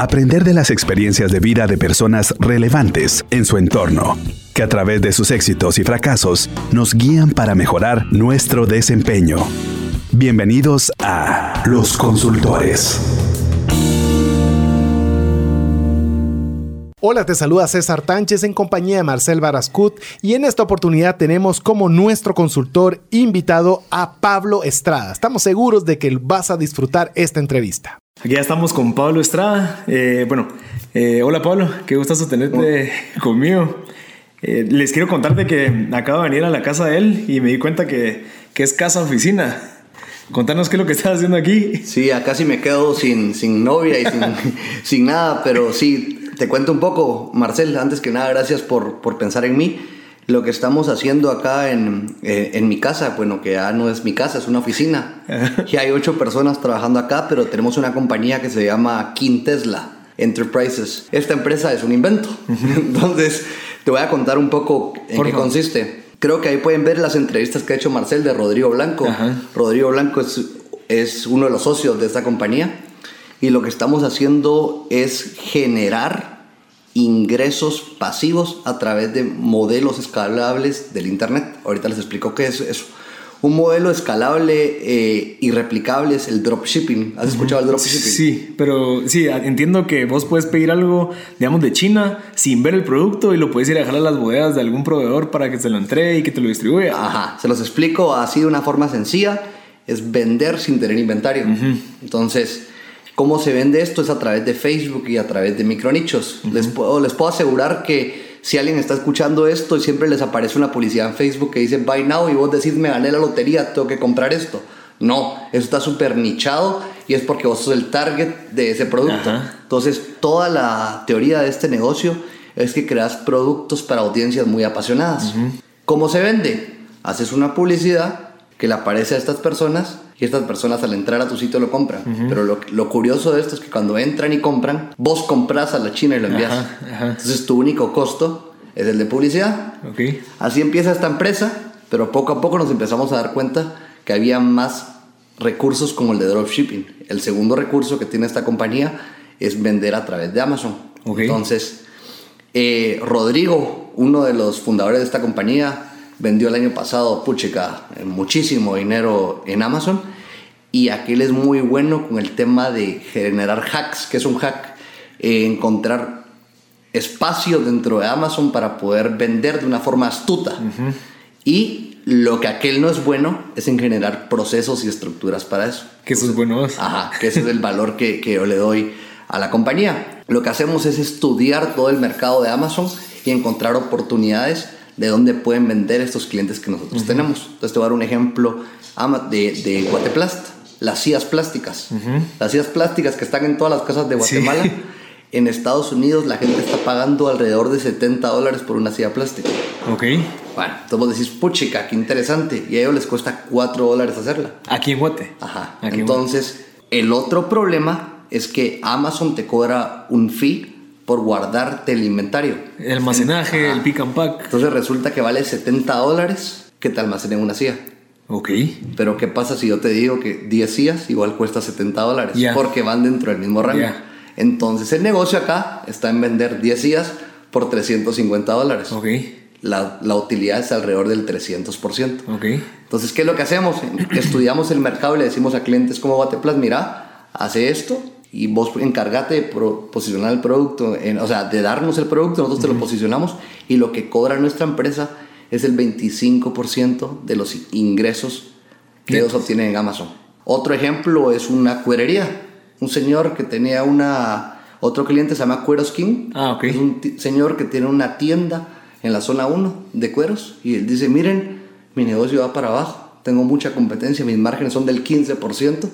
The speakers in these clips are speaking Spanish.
Aprender de las experiencias de vida de personas relevantes en su entorno, que a través de sus éxitos y fracasos nos guían para mejorar nuestro desempeño. Bienvenidos a Los Consultores. Hola, te saluda César Tánchez en compañía de Marcel Barascut y en esta oportunidad tenemos como nuestro consultor invitado a Pablo Estrada. Estamos seguros de que vas a disfrutar esta entrevista. Aquí ya estamos con Pablo Estrada. Eh, bueno, eh, hola Pablo, qué gustazo tenerte conmigo. Eh, les quiero contarte que acabo de venir a la casa de él y me di cuenta que, que es casa oficina. Contanos qué es lo que estás haciendo aquí. Sí, acá sí me quedo sin, sin novia y sin, sin, nada, pero sí, te cuento un poco, Marcel, antes que nada, gracias por, por pensar en mí. Lo que estamos haciendo acá en, eh, en, mi casa, bueno, que ya no es mi casa, es una oficina. y hay ocho personas trabajando acá, pero tenemos una compañía que se llama Quintesla Enterprises. Esta empresa es un invento. Entonces, te voy a contar un poco en Por qué favor. consiste. Creo que ahí pueden ver las entrevistas que ha hecho Marcel de Rodrigo Blanco. Ajá. Rodrigo Blanco es, es uno de los socios de esta compañía. Y lo que estamos haciendo es generar ingresos pasivos a través de modelos escalables del Internet. Ahorita les explico qué es eso. Un modelo escalable eh, y replicable es el dropshipping. ¿Has escuchado el dropshipping? Sí, pero sí, entiendo que vos puedes pedir algo, digamos, de China sin ver el producto y lo puedes ir a dejar a las bodegas de algún proveedor para que se lo entregue y que te lo distribuya. Ajá, se los explico así de una forma sencilla. Es vender sin tener inventario. Uh -huh. Entonces, ¿Cómo se vende esto? Es a través de Facebook y a través de micronichos. Uh -huh. les, puedo, les puedo asegurar que si alguien está escuchando esto y siempre les aparece una publicidad en Facebook que dice Buy Now y vos decís me gané la lotería, tengo que comprar esto. No, eso está súper nichado y es porque vos sos el target de ese producto. Ajá. Entonces, toda la teoría de este negocio es que creas productos para audiencias muy apasionadas. Uh -huh. ¿Cómo se vende? Haces una publicidad que le aparece a estas personas y estas personas al entrar a tu sitio lo compran. Uh -huh. Pero lo, lo, curioso de esto es que cuando entran y compran, vos compras a la China y lo envías. Ajá, ajá. Entonces tu único costo es el de publicidad. Okay. Así empieza esta empresa, pero poco a poco nos empezamos a dar cuenta que había más recursos como el de dropshipping. El segundo recurso que tiene esta compañía es vender a través de Amazon. Okay. Entonces, eh, Rodrigo, uno de los fundadores de esta compañía, vendió el año pasado, puchica, muchísimo dinero en Amazon. Y aquel es muy bueno con el tema de generar hacks. que es un hack? Eh, encontrar espacio dentro de Amazon para poder vender de una forma astuta. Uh -huh. Y lo que aquel no es bueno es en generar procesos y estructuras para eso. Que eso es bueno. Ajá, que ese es el valor que, que yo le doy a la compañía. Lo que hacemos es estudiar todo el mercado de Amazon y encontrar oportunidades de dónde pueden vender estos clientes que nosotros uh -huh. tenemos. Entonces te voy a dar un ejemplo de, de Guateplast, las sillas plásticas. Uh -huh. Las sillas plásticas que están en todas las casas de Guatemala. Sí. En Estados Unidos la gente está pagando alrededor de 70 dólares por una silla plástica. Ok. Bueno, entonces vos decís, puchica, qué interesante. Y a ellos les cuesta 4 dólares hacerla. Aquí en Guate. Ajá. Aquí entonces, el otro problema es que Amazon te cobra un fee por guardarte el inventario. El almacenaje, Ajá. el pick and pack. Entonces resulta que vale 70 dólares que te almacenen una silla. Ok. Pero ¿qué pasa si yo te digo que 10 sillas igual cuesta 70 dólares? Yeah. Porque van dentro del mismo rango. Yeah. Entonces el negocio acá está en vender 10 sillas por 350 dólares. Ok. La, la, utilidad es alrededor del 300%. Ok. Entonces, ¿qué es lo que hacemos? Estudiamos el mercado y le decimos a clientes como Bateplas, mira, hace esto y vos encargate de pro, posicionar el producto, en, o sea, de darnos el producto, nosotros uh -huh. te lo posicionamos y lo que cobra nuestra empresa es el 25% de los ingresos que ellos obtienen en Amazon. Otro ejemplo es una cuerería. Un señor que tenía una... Otro cliente se llama Cueros King. Ah, ok. Es un señor que tiene una tienda en la zona 1 de cueros y él dice, miren, mi negocio va para abajo, tengo mucha competencia, mis márgenes son del 15%,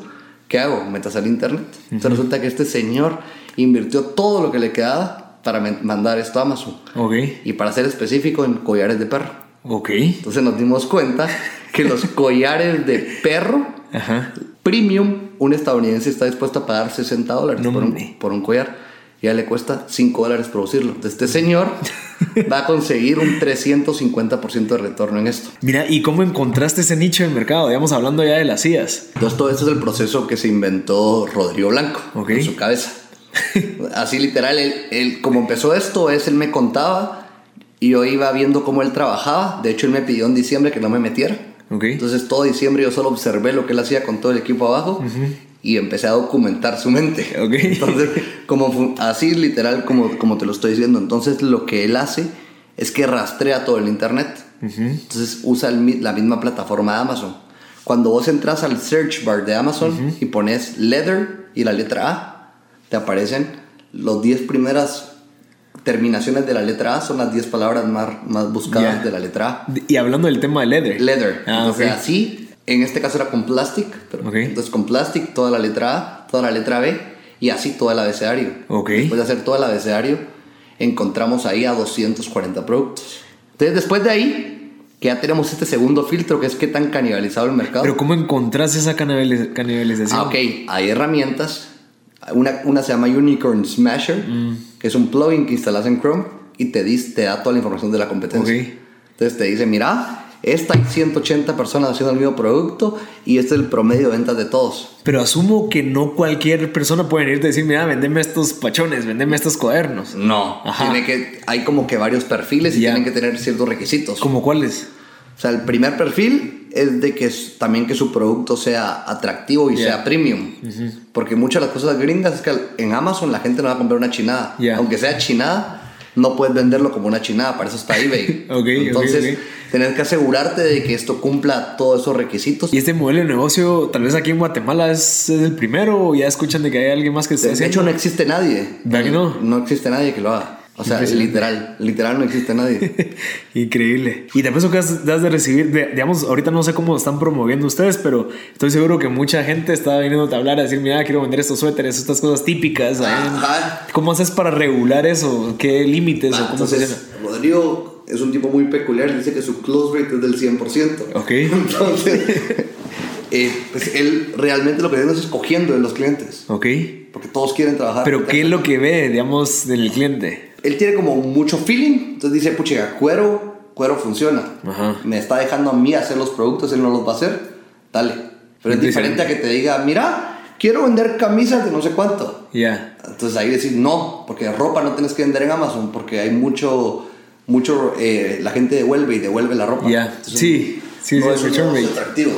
¿qué hago? Metas al internet. Uh -huh. Entonces resulta que este señor invirtió todo lo que le quedaba para mandar esto a Amazon. Ok. Y para ser específico, en collares de perro. Ok. Entonces nos dimos cuenta que los collares de perro Ajá. premium, un estadounidense está dispuesto a pagar 60 dólares No por, un, por un collar. Ya le cuesta 5 dólares producirlo. Este señor va a conseguir un 350% de retorno en esto. Mira, ¿y cómo encontraste ese nicho de mercado? Digamos, hablando ya de las IAS. Entonces, todo esto es el proceso que se inventó Rodrigo Blanco Ok. en su cabeza. Así literal, él, él- como empezó esto, es él me contaba y yo iba viendo cómo él trabajaba. De hecho, él me pidió en diciembre que no me metiera. Ok. Entonces, todo diciembre yo solo observé lo que él hacía con todo el equipo abajo y empecé a documentar su mente. Ok. Entonces, como así literal como, como te lo estoy diciendo. Entonces, lo que él hace es que rastrea todo el internet. Entonces, usa el la misma plataforma de Amazon. Cuando vos entras al search bar de Amazon y pones leather y la letra A, te aparecen los 10 primeras terminaciones de la letra A, son las 10 palabras más, más buscadas Ya. de la letra A. Y hablando del tema de leather. Leather. Ah, Entonces, ok. así, en este caso era con plastic. Pero, Ok. Entonces, con plastic, toda la letra A, toda la letra B y así todo el abecedario. Ok. Después de hacer todo el abecedario, encontramos ahí a 240 productos. Entonces, después de ahí, que ya tenemos este segundo filtro, que es qué tan canibalizado el mercado. Pero ¿cómo encontrás esa canibaliz- canibalización? Ah, ok. Hay herramientas. Una, una se llama Unicorn Smasher, Mm. que es un plugin que instalas en Chrome y te, dis- te da toda la información de la competencia. Ok. Entonces te dice, mira, esta hay 180 personas haciendo el mismo producto y este es el promedio de ventas de todos. Pero asumo que no cualquier persona puede venirte a decir, mira, vendeme estos pachones, vendeme estos cuadernos. No, Ajá. tiene que, hay como que varios perfiles y Ya. tienen que tener ciertos requisitos. ¿Como cuáles? O sea, el primer perfil es de que también que su producto sea atractivo y sea premium. Porque muchas de las cosas gringas es que en Amazon la gente no va a comprar una chinada. Aunque sea chinada, no puedes venderlo como una chinada, para eso está eBay. Ok, ok, Entonces, ok. tenés que asegurarte de que esto cumpla todos esos requisitos. ¿Y este modelo de negocio, tal vez aquí en Guatemala, es, es el primero o ya escuchan de que hay alguien más que está De hecho, no existe nadie. ¿Verdad que no? No existe nadie que lo haga. O sea, es literal, literal no existe nadie. Increíble. Y te pienso que has, has de recibir, de- digamos, ahorita no sé cómo están promoviendo ustedes, pero estoy seguro que mucha gente está viniendo a hablar a decir, mira, quiero vender estos suéteres, estas cosas típicas. Ajá. ¿Cómo haces para regular eso? ¿Qué límites o Ah, cómo se entonces, Rodrigo es un tipo muy peculiar, dice que su close rate es del 100%. Ok. Entonces, eh, pues él realmente lo que viene es escogiendo de los clientes, Ok. porque todos quieren trabajar. Pero ¿qué es lo que ve, digamos, del cliente? Él tiene como mucho feeling, entonces dice, pucha, cuero, cuero funciona. Ajá. Me está dejando a mí hacer los productos, él no los va a hacer, dale. Pero es diferente a que te diga, mira, quiero vender camisas de no sé cuánto. Ya. Entonces ahí decir no, porque ropa no tienes que vender en Amazon, porque hay mucho, mucho, eh, la gente devuelve y devuelve la ropa. Ya. Sí, sí, no sí, es un negocio atractivo.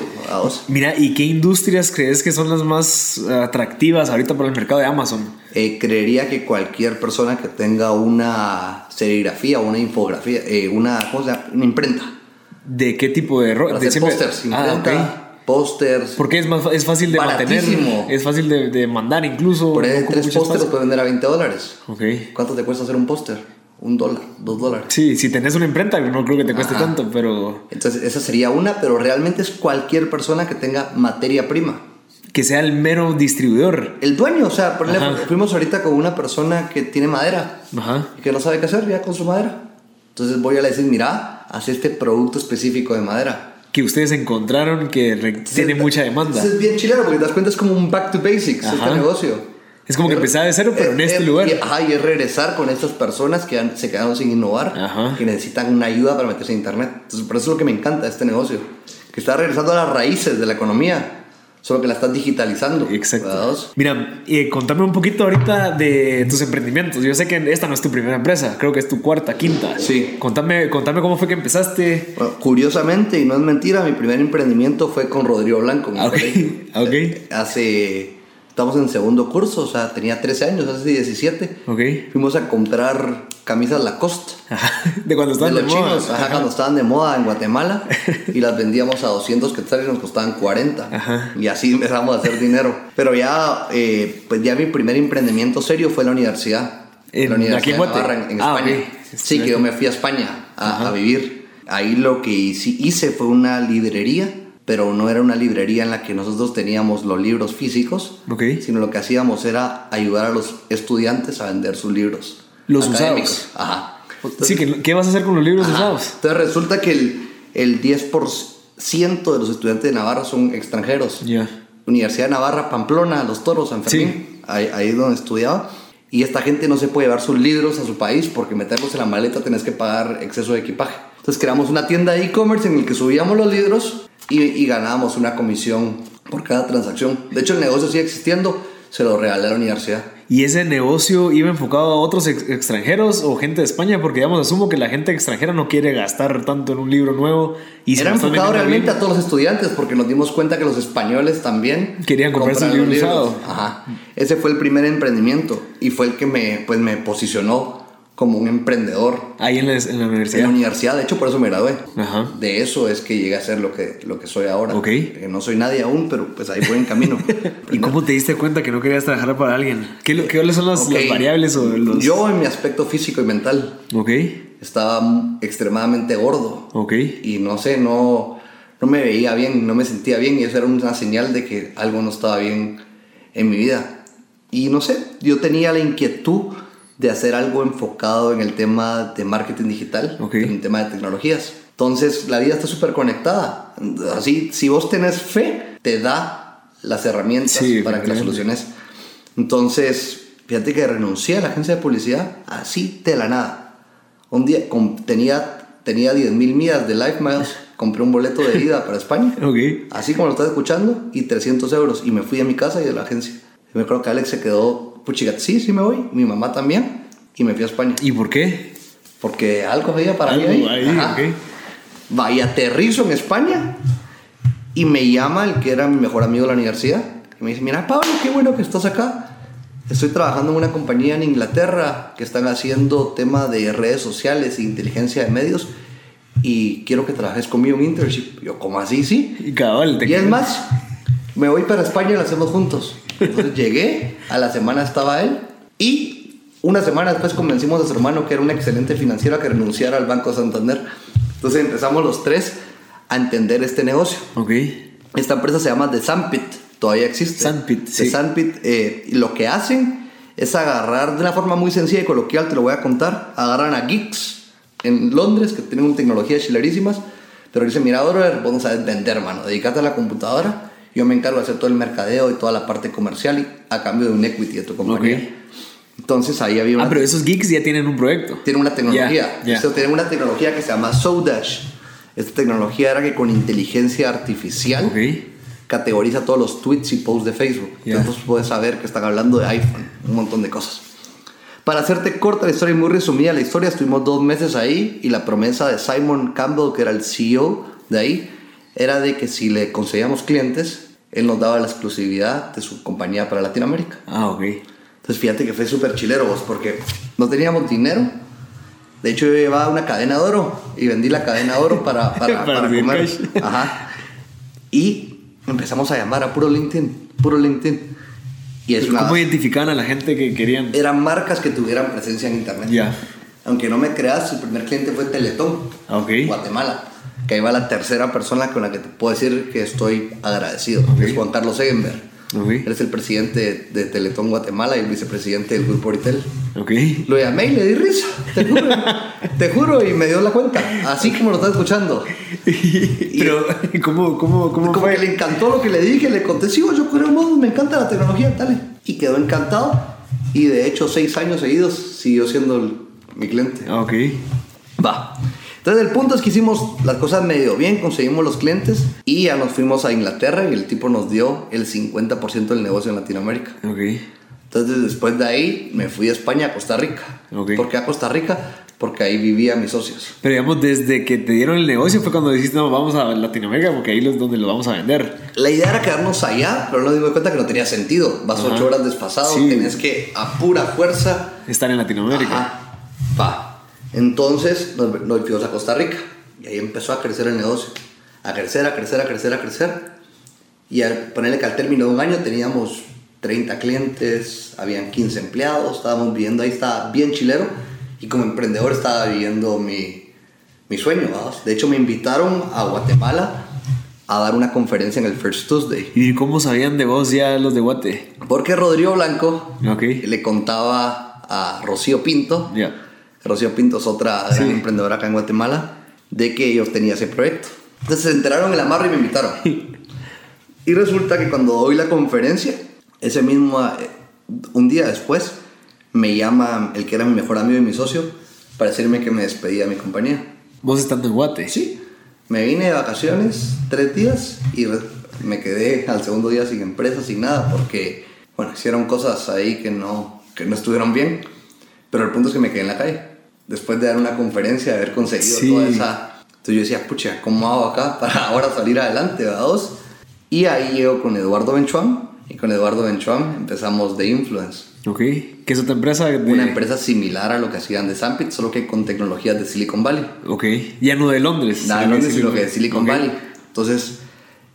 Mira, ¿y qué industrias crees que son las más atractivas ahorita para el mercado de Amazon? Eh, creería que cualquier persona que tenga una serigrafía una infografía, eh, una, ¿cómo se llama? Una imprenta. ¿De qué tipo de ropa? Hacer pósters, Ah, imprenta, ok. pósters. Porque es, más, es fácil de Baratísimo. mantener, es fácil de, de mandar incluso. Por ahí no tres pósters puedes vender a 20 dólares. Ok. ¿Cuánto te cuesta hacer un póster? Un dólar, dos dólares. Sí, si tenés una imprenta, no creo que te cueste Ajá. tanto, pero Entonces esa sería una, pero realmente es cualquier persona que tenga materia prima. que sea el mero distribuidor. El dueño, o sea, por ejemplo, fuimos ahorita con una persona que tiene madera Ajá. y que no sabe qué hacer ya con su madera. Entonces voy a decir, mira, haz este producto específico de madera. Que ustedes encontraron que tiene mucha demanda. Es bien chileno porque te das cuenta es como un back to basics Ajá. este negocio. Es como que empezaba de cero, pero en este lugar. Y, ajá, y es regresar con estas personas que han- se quedaron sin innovar, Ajá. que necesitan una ayuda para meterse en internet. Entonces, por eso es lo que me encanta de este negocio, que está regresando a las raíces de la economía, solo que la estás digitalizando. Exacto. ¿verdad? Mira, eh, contame un poquito ahorita de tus emprendimientos. Yo sé que esta no es tu primera empresa, creo que es tu cuarta, quinta. Sí. Contame, contame cómo fue que empezaste. Bueno, curiosamente, y no es mentira, mi primer emprendimiento fue con Rodrigo Blanco. Ah, ok. Ok. Hace, estamos en segundo curso, o sea, tenía 13 años, hace 17. Ok. Fuimos a comprar camisas Lacoste. De cuando De estaban de, los moda. chinos, ajá, cuando estaban de moda en Guatemala y las vendíamos a 200 quetzales y nos costaban 40. Ajá. Y así empezamos a hacer dinero. Pero ya, eh, pues ya mi primer emprendimiento serio fue la universidad. En- la universidad de. Navarra, en, en Ah, España. ok. Sí, que yo me fui a España a, a vivir. Ahí lo que hice fue una librería pero no era una librería en la que nosotros teníamos los libros físicos, Ok. sino lo que hacíamos era ayudar a los estudiantes a vender sus libros. Los académicos. usados. Ajá. Sí, ¿qué, qué vas a hacer con los libros Ajá. usados? Entonces resulta que el, el 10% de los estudiantes de Navarra son extranjeros. Ya. Universidad de Navarra, Pamplona, Los Toros, San Fermín, ahí, ahí es donde estudiaba. Y esta gente no se puede llevar sus libros a su país porque meterlos en la maleta tenés que pagar exceso de equipaje. Entonces creamos una tienda de e-commerce en el que subíamos los libros y, y ganábamos una comisión por cada transacción. De hecho, el negocio sigue existiendo, se lo regalé a la universidad. ¿Y ese negocio iba enfocado a otros ex- extranjeros o gente de España? Porque, digamos, asumo que la gente extranjera no quiere gastar tanto en un libro nuevo. Y Era enfocado realmente bien. a todos los estudiantes porque nos dimos cuenta que los españoles también Querían comprarse un libro usado. Ajá. Ese fue el primer emprendimiento y fue el que me, pues, me posicionó como un emprendedor Ahí en la, en la en la universidad. universidad. De hecho, por eso me gradué. Ajá. De eso es que llegué a ser lo que, lo que soy ahora. Ok. Que no soy nadie aún, pero pues ahí voy en camino. ¿Y cómo te diste cuenta que no querías trabajar para alguien? ¿Qué, lo- ¿Cuáles son las, Ok. las variables o los...? Yo en mi aspecto físico y mental Ok, estaba extremadamente gordo. ok. y no sé, no, no me veía bien, no me sentía bien y eso era una señal de que algo no estaba bien en mi vida. Y no sé, yo tenía la inquietud de hacer algo enfocado en el tema de marketing digital, Ok. en el tema de tecnologías. Entonces la vida está súper conectada. Así, si vos tenés fe, te da las herramientas Sí, para que las soluciones. Entonces, fíjate que renuncié a la agencia de publicidad así de la nada. Un día tenía, tenía 10 mil millas de Life Miles, compré un boleto de ida para España, Ok. así como lo estás escuchando, y 300 euros. Y me fui a mi casa y de la agencia. Y me acuerdo que Alex se quedó, puchiga, sí, sí me voy, mi mamá también, y me fui a España. ¿Y por qué? Porque algo había para mí Algo ahí. ahí, Ajá. ok. Va y aterrizo en España y me llama el que era mi mejor amigo de la universidad y me dice, mira Pablo, qué bueno que estás acá. Estoy trabajando en una compañía en Inglaterra que están haciendo tema de redes sociales e inteligencia de medios y quiero que trabajes conmigo en internship. Yo, ¿cómo así? Sí. Y cabal, te Y es más, me voy para España y lo hacemos juntos. Entonces llegué, a la semana estaba él y una semana después convencimos a su hermano, que era un excelente financiero, a que renunciara al Banco Santander. Entonces empezamos los tres a entender este negocio. Ok. Esta empresa se llama The Sandpit, todavía existe. Sandpit, The sí. Sandpit, eh, y lo que hacen es agarrar de una forma muy sencilla y coloquial, te lo voy a contar, agarran a geeks en Londres que tienen tecnologías chilerísimas, pero dicen, mira, brother, vamos a vender, mano, dedícate a la computadora, yo me encargo de hacer todo el mercadeo y toda la parte comercial y a cambio de un equity de tu compañía. Ok. Entonces ahí había una Ah, pero esos geeks ya tienen un proyecto. tiene una tecnología. Ya, ya. Esto tiene una tecnología que se llama Sodash. Esta tecnología era que con inteligencia artificial Ok. categoriza todos los tweets y posts de Facebook. Ya. Entonces puedes saber que están hablando de iPhone, un montón de cosas. Para hacerte corta la historia y muy resumida la historia, estuvimos dos meses ahí y la promesa de Simon Campbell, que era el CEO de ahí, era de que si le conseguíamos clientes, él nos daba la exclusividad de su compañía para Latinoamérica. Ah, ok. Entonces fíjate que fue súper chilero vos, porque no teníamos dinero. De hecho yo llevaba una cadena de oro y vendí la cadena de oro para, para, Para para comer. Ajá. Y empezamos a llamar a puro LinkedIn, puro LinkedIn. Y es una, ¿Cómo identificaban a la gente que querían? eran marcas que tuvieran presencia en internet. Ya. Aunque no me creas, el primer cliente fue Teletón, Ah, ok. Guatemala. Que ahí va la tercera persona con la que te puedo decir que estoy agradecido. Es Juan Carlos Egenberg. Ok. Él es el presidente de, Teletón Guatemala y el vicepresidente del Grupo Oritel. Ok. Lo llamé y le di risa, te juro. te juro, y me dio la cuenta. Así como lo estás escuchando. Pero, ¿cómo, cómo, cómo Como fue? que le encantó lo que le dije, le conté, sí, yo creo, modo, me encanta la tecnología, dale. Y quedó encantado. Y de hecho, seis años seguidos siguió siendo el- mi cliente. Ah, Ok. Va. Entonces el punto es que hicimos las cosas medio bien, conseguimos los clientes y ya nos fuimos a Inglaterra y el tipo nos dio el 50% del negocio en Latinoamérica. Ok. Entonces después de ahí me fui a España, a Costa Rica. Ok. ¿Por qué a Costa Rica? Porque ahí vivían mis socios. Pero digamos, desde que te dieron el negocio fue cuando dijiste, no, vamos a Latinoamérica porque ahí es donde lo vamos a vender. La idea era quedarnos allá, pero nos dimos cuenta que no tenía sentido. Vas Ajá. ocho horas desfasado, Sí. tenés que a pura fuerza. Estar en Latinoamérica. Ajá. Va. Entonces nos, nos fuimos a Costa Rica y ahí empezó a crecer el negocio. A crecer, a crecer, a crecer, a crecer. Y al ponerle que al término de un año teníamos 30 clientes, habían 15 empleados, estábamos viviendo ahí, estaba bien chilero. Y como emprendedor estaba viviendo mi, mi sueño. ¿vamos? De hecho, me invitaron a Guatemala a dar una conferencia en el First Tuesday. ¿Y cómo sabían de vos ya los de Guate? Porque Rodrigo Blanco Ok. le contaba a Rocío Pinto, Ya. Rocío Pinto es otra gran Sí. emprendedora acá en Guatemala, de que ellos tenían ese proyecto. Entonces se enteraron en la marra y me invitaron. Y resulta que cuando doy la conferencia, ese mismo, eh, un día después, me llama el que era mi mejor amigo y mi socio para decirme que me despedía de mi compañía. Vos estando en Guate. Sí, me vine de vacaciones tres días y me quedé al segundo día sin empresa, sin nada, porque, bueno, hicieron cosas ahí que no, que no estuvieron bien, pero el punto es que me quedé en la calle. Después de dar una conferencia, de haber conseguido Sí. toda esa... Entonces yo decía, pucha, ¿cómo hago acá para ahora salir adelante, ¿verdad? Y ahí llego con Eduardo Benchuan, y con Eduardo Benchuan empezamos The Influence. Ok. ¿Qué es otra empresa? De... Una empresa similar a lo que hacían de Sampit, solo que con tecnologías de Silicon Valley. Ok. Ya no de Londres. Nada, sino no que es lo que es Silicon. Valley. Entonces,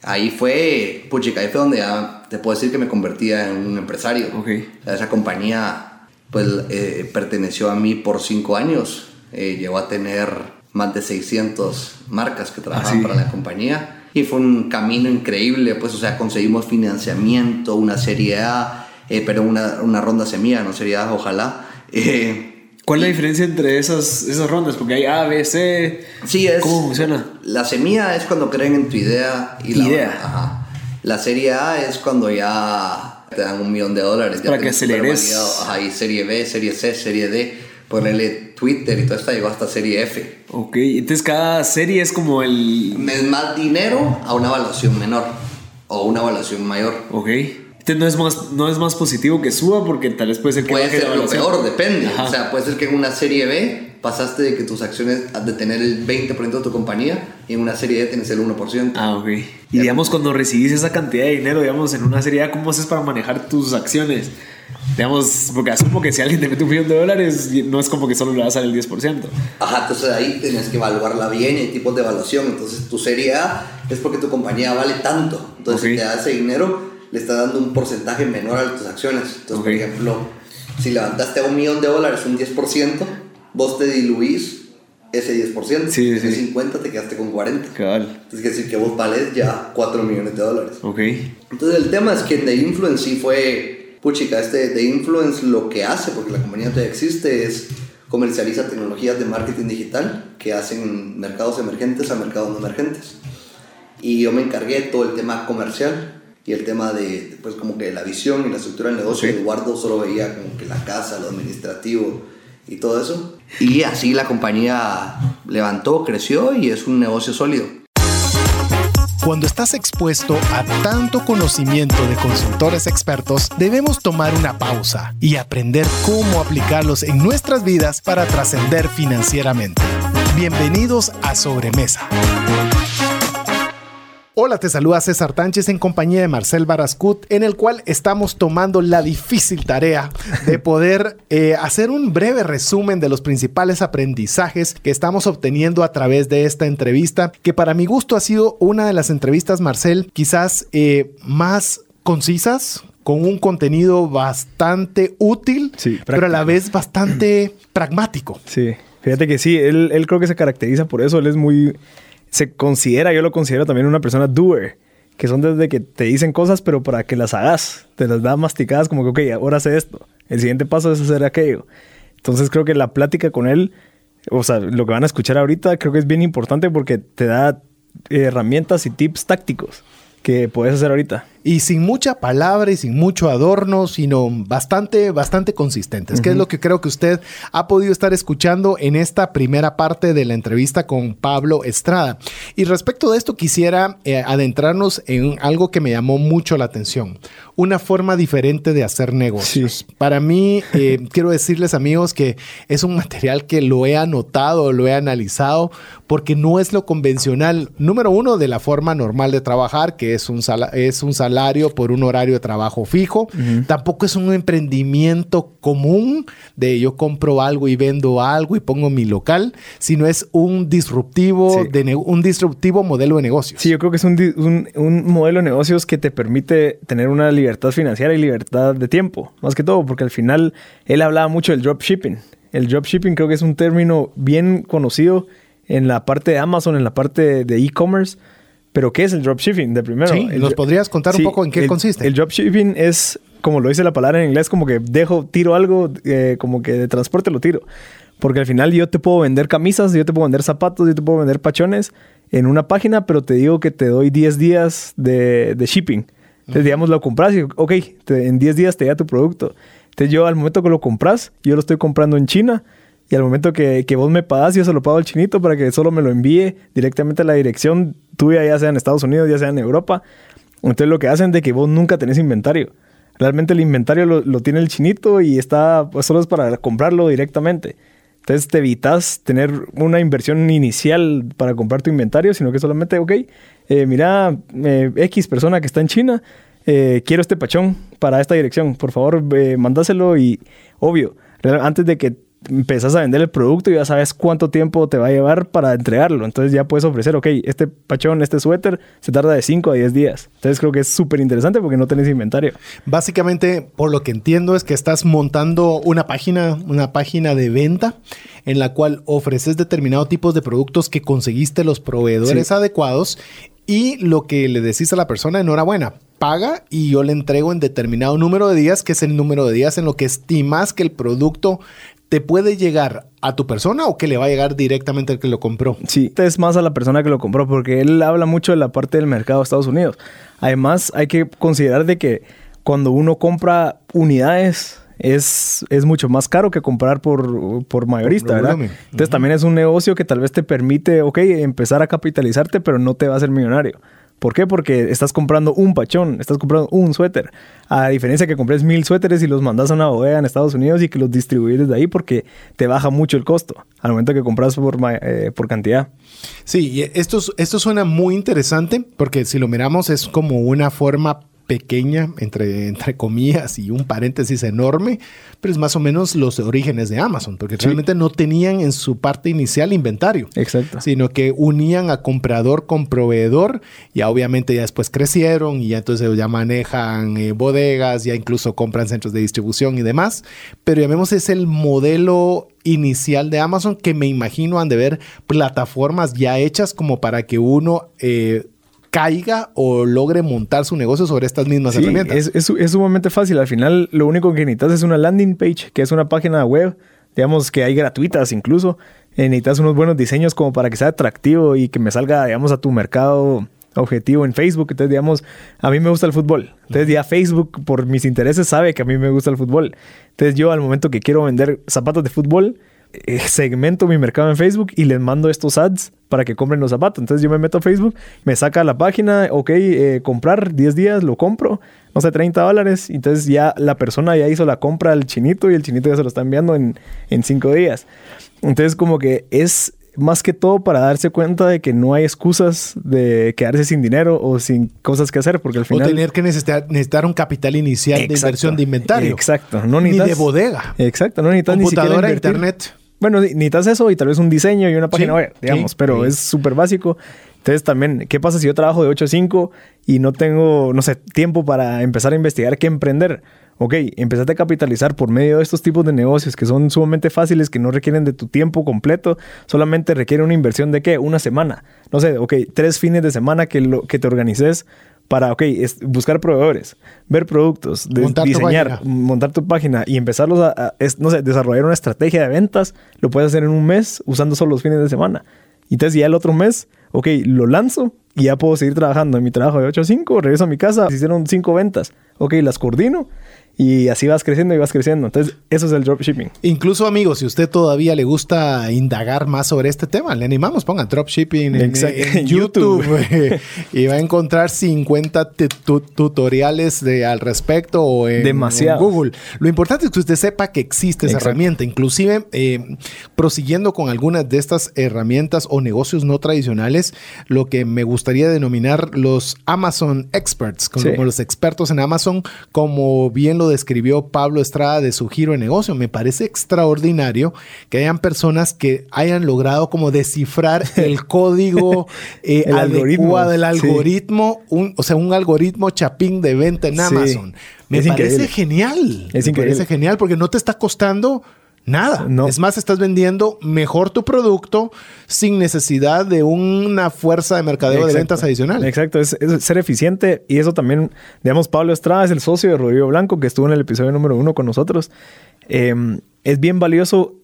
ahí fue, puchica, ahí fue donde ya te puedo decir que me convertía en un empresario. Ok. O sea, esa compañía, pues, eh, perteneció a mí por cinco años. Eh, llegó a tener más de 600 marcas que trabajaban Ah, sí. para la compañía. Y fue un camino increíble, pues, o sea, conseguimos financiamiento, una serie A, eh, pero una, una ronda semilla, no serie A, ojalá. Eh, ¿Cuál es la diferencia entre esas, esas rondas? Porque hay A, B, C. Sí, es. ¿Cómo funciona? La semilla es cuando creen en tu idea y la. Idea. Ajá. La serie A es cuando ya te dan un millón de dólares. ya Para que aceleres. y serie B, serie C, serie D. Ponerle Twitter y todo esto llegó hasta serie F. Ok. Entonces cada serie es como el. Es más dinero a una evaluación menor o una evaluación mayor. Ok. Entonces no es más, no es más positivo que suba porque tal vez puede ser que Puede ser lo peor, depende. Ajá. O sea, puede ser que en una serie B pasaste de que tus acciones, de tener el 20% de tu compañía, y en una serie D tienes el 1%. Ah, ok. Y digamos, cuando recibís esa cantidad de dinero, digamos, en una serie A, ¿cómo haces para manejar tus acciones? Digamos, porque asumo que si alguien te mete un millón de dólares, no es como que solo le vas a dar el 10%. Ajá, entonces ahí tienes que evaluarla bien y hay tipos de evaluación. Entonces tu serie A es porque tu compañía vale tanto. Entonces si te da ese dinero, le está dando un porcentaje menor a tus acciones. Entonces, por ejemplo, si levantaste a un millón de dólares un 10%, vos te diluís ese 10%. Sí, En sí. 50 te quedaste con 40. Cabal. Entonces quiere decir que vos vales ya 4 millones de dólares. Ok. Entonces el tema es que The Influence sí fue, puchica, este The Influence lo que hace, porque la compañía todavía existe, es comercializa tecnologías de marketing digital que hacen mercados emergentes a mercados no emergentes. Y yo me encargué de todo el tema comercial y el tema de, pues como que la visión y la estructura del negocio. Ok. Eduardo solo veía como que la casa, lo administrativo y todo eso. Y así la compañía levantó, creció y es un negocio sólido. Cuando estás expuesto a tanto conocimiento de consultores expertos, debemos tomar una pausa y aprender cómo aplicarlos en nuestras vidas para trascender financieramente. Bienvenidos a Sobremesa. Hola, te saluda César Tánchez en compañía de Marcel Barascut, en el cual estamos tomando la difícil tarea de poder eh, hacer un breve resumen de los principales aprendizajes que estamos obteniendo a través de esta entrevista, que para mi gusto ha sido una de las entrevistas, Marcel, quizás eh, más concisas, con un contenido bastante útil, Sí, pero a la vez bastante pragmático. Sí, fíjate que sí, él, él creo que se caracteriza por eso, él es muy, se considera, yo lo considero también una persona doer, que son desde que te dicen cosas, pero para que las hagas, te las da masticadas como que, ok, ahora sé esto, el siguiente paso es hacer aquello. Entonces creo que la plática con él, o sea, lo que van a escuchar ahorita, creo que es bien importante porque te da herramientas y tips tácticos que puedes hacer ahorita. Y sin mucha palabra y sin mucho adorno, sino bastante, bastante consistentes, que es lo que creo que usted ha podido estar escuchando en esta primera parte de la entrevista con Pablo Estrada. Y respecto de esto, quisiera eh, adentrarnos en algo que me llamó mucho la atención, una forma diferente de hacer negocios. Sí. Para mí, eh, quiero decirles amigos que es un material que lo he anotado, lo he analizado, porque no es lo convencional, número uno, de la forma normal de trabajar, que es un, sala- es un salario por un horario de trabajo fijo. Tampoco es un emprendimiento común de yo compro algo y vendo algo y pongo mi local, sino es un disruptivo, Sí. de un disruptivo modelo de negocios. Sí, yo creo que es un- un modelo de negocios que te permite tener una libertad financiera y libertad de tiempo, más que todo, porque al final él hablaba mucho del dropshipping. El dropshipping creo que es un término bien conocido en la parte de Amazon, en la parte de e-commerce, Pero ¿qué es el dropshipping? De primero. Sí, ¿nos podrías contar un poco en qué el- consiste? El dropshipping es, como lo dice la palabra en inglés, como que dejo, tiro algo, eh, como que de transporte lo tiro. Porque al final yo te puedo vender camisas, yo te puedo vender zapatos, yo te puedo vender pachones en una página, pero te digo que te doy 10 días de, de shipping. Entonces, digamos, lo compras y, ok, te- en 10 días te llega tu producto. Entonces, yo al momento que lo compras, yo lo estoy comprando en China. Y al momento que, que vos me pagas, yo se lo pago al chinito para que solo me lo envíe directamente a la dirección tuya, ya sea en Estados Unidos, ya sea en Europa. Entonces lo que hacen de que vos nunca tenés inventario. Realmente el inventario lo, lo tiene el chinito y está, pues solo es para comprarlo directamente. Entonces te evitas tener una inversión inicial para comprar tu inventario, sino que solamente, ok, eh, mira, eh, X persona que está en China, eh, quiero este pachón para esta dirección, por favor, mandáselo y obvio, antes de que empezás a vender el producto ya sabes cuánto tiempo te va a llevar para entregarlo. Entonces ya puedes ofrecer, ok, este pachón, este suéter se tarda de 5 a 10 días. Entonces creo que es súper interesante porque no tenés inventario. Básicamente, por lo que entiendo, es que estás montando una página, una página de venta en la cual ofreces determinados tipos de productos que conseguiste los proveedores Sí. adecuados y lo que le decís a la persona, enhorabuena, paga y yo le entrego en determinado número de días, que es el número de días en lo que estimas que el producto te puede llegar a tu persona o que le va a llegar directamente al que lo compró. Sí, es más a la persona que lo compró porque él habla mucho de la parte del mercado de Estados Unidos. Además, hay que considerar de que cuando uno compra unidades es, es mucho más caro que comprar por, por mayorista, ¿verdad? Entonces también es un negocio que tal vez te permite, ok, empezar a capitalizarte, pero no te va a hacer millonario. ¿Por qué? Porque estás comprando un pachón, estás comprando un suéter. A diferencia que compres mil suéteres y los mandas a una bodega en Estados Unidos y que los distribuyes desde ahí porque te baja mucho el costo al momento que compras por, eh, por cantidad. Sí, esto, es- esto suena muy interesante porque si lo miramos es como una forma pequeña, entre, entre comillas, y un paréntesis enorme, pero es más o menos los orígenes de Amazon, porque Sí. realmente no tenían en su parte inicial inventario. Exacto. Sino que unían a comprador con proveedor, y obviamente ya después crecieron y ya entonces ya manejan eh, bodegas, ya incluso compran centros de distribución y demás. Pero llamemos es el modelo inicial de Amazon que me imagino han de ver plataformas ya hechas como para que uno eh, caiga o logre montar su negocio sobre estas mismas Sí, herramientas. es, es, es sumamente fácil. Al final, lo único que necesitas es una landing page, que es una página web, digamos que hay gratuitas incluso. Eh, necesitas unos buenos diseños como para que sea atractivo y que me salga, digamos, a tu mercado objetivo en Facebook. Entonces, digamos, a mí me gusta el fútbol. Entonces, ya Facebook, por mis intereses, sabe que a mí me gusta el fútbol. Entonces, yo al momento que quiero vender zapatos de fútbol, segmento mi mercado en Facebook y les mando estos ads para que compren los zapatos. Entonces yo me meto a Facebook, me saca la página, ok, eh, comprar 10 días, lo compro, no sé, 30 dólares. Entonces ya la persona ya hizo la compra al chinito y el chinito ya se lo está enviando en, en 5 días. Entonces como que es más que todo para darse cuenta de que no hay excusas de quedarse sin dinero o sin cosas que hacer, porque al o final... tener que necesitar, necesitar un capital inicial de inversión de inventario. Exacto. No Ni de bodega. Exacto. No necesitas ni siquiera Computadora, internet. Bueno, ni- necesitas eso y tal vez un diseño y una página Sí, web, digamos, sí, pero sí. es súper básico. Entonces también, ¿qué pasa si yo trabajo de 8 a 5 y no tengo, no sé, tiempo para empezar a investigar qué emprender? Ok, empezaste a capitalizar por medio de estos tipos de negocios que son sumamente fáciles, que no requieren de tu tiempo completo, solamente requiere una inversión de qué? Una semana. No sé, ok, tres fines de semana que, lo, que te organices para, ok, es buscar proveedores, ver productos, de- Montar tu diseñar, montar tu página y empezarlos a, a- es- no sé, desarrollar una estrategia de ventas, lo puedes hacer en un mes usando solo los fines de semana. Y entonces ya el otro mes, ok, lo lanzo y ya puedo seguir trabajando en mi trabajo de 8 a 5, regreso a mi casa, se hicieron 5 ventas, ok, las coordino y así vas creciendo y vas creciendo. Entonces eso es el dropshipping. Incluso, amigos, si usted todavía le gusta indagar más sobre este tema, le animamos, pongan dropshipping en, en YouTube y va a encontrar 50 te- tu- tutoriales de, al respecto o en, Google. Lo importante es que usted sepa que existe esa Exacto. herramienta. Inclusive, eh, prosiguiendo con algunas de estas herramientas o negocios no tradicionales, lo que me gustaría denominar los Amazon Experts, como Sí. los expertos en Amazon, como bien lo describió Pablo Estrada de su giro de negocio. Me parece extraordinario que hayan personas que hayan logrado como descifrar el código eh, El algoritmo, adecuado, el sí. algoritmo, un- o sea, un algoritmo chapín de venta en Sí. Amazon. Me Es parece increíble. genial. Es Me increíble. parece genial porque no te está costando Nada. No. Es más, estás vendiendo mejor tu producto sin necesidad de una fuerza de mercadeo de ventas adicional. Exacto, es, es ser eficiente y eso también, digamos, Pablo Estrada es el socio de Rodrigo Blanco que estuvo en el episodio número uno con nosotros. Eh, es bien valioso,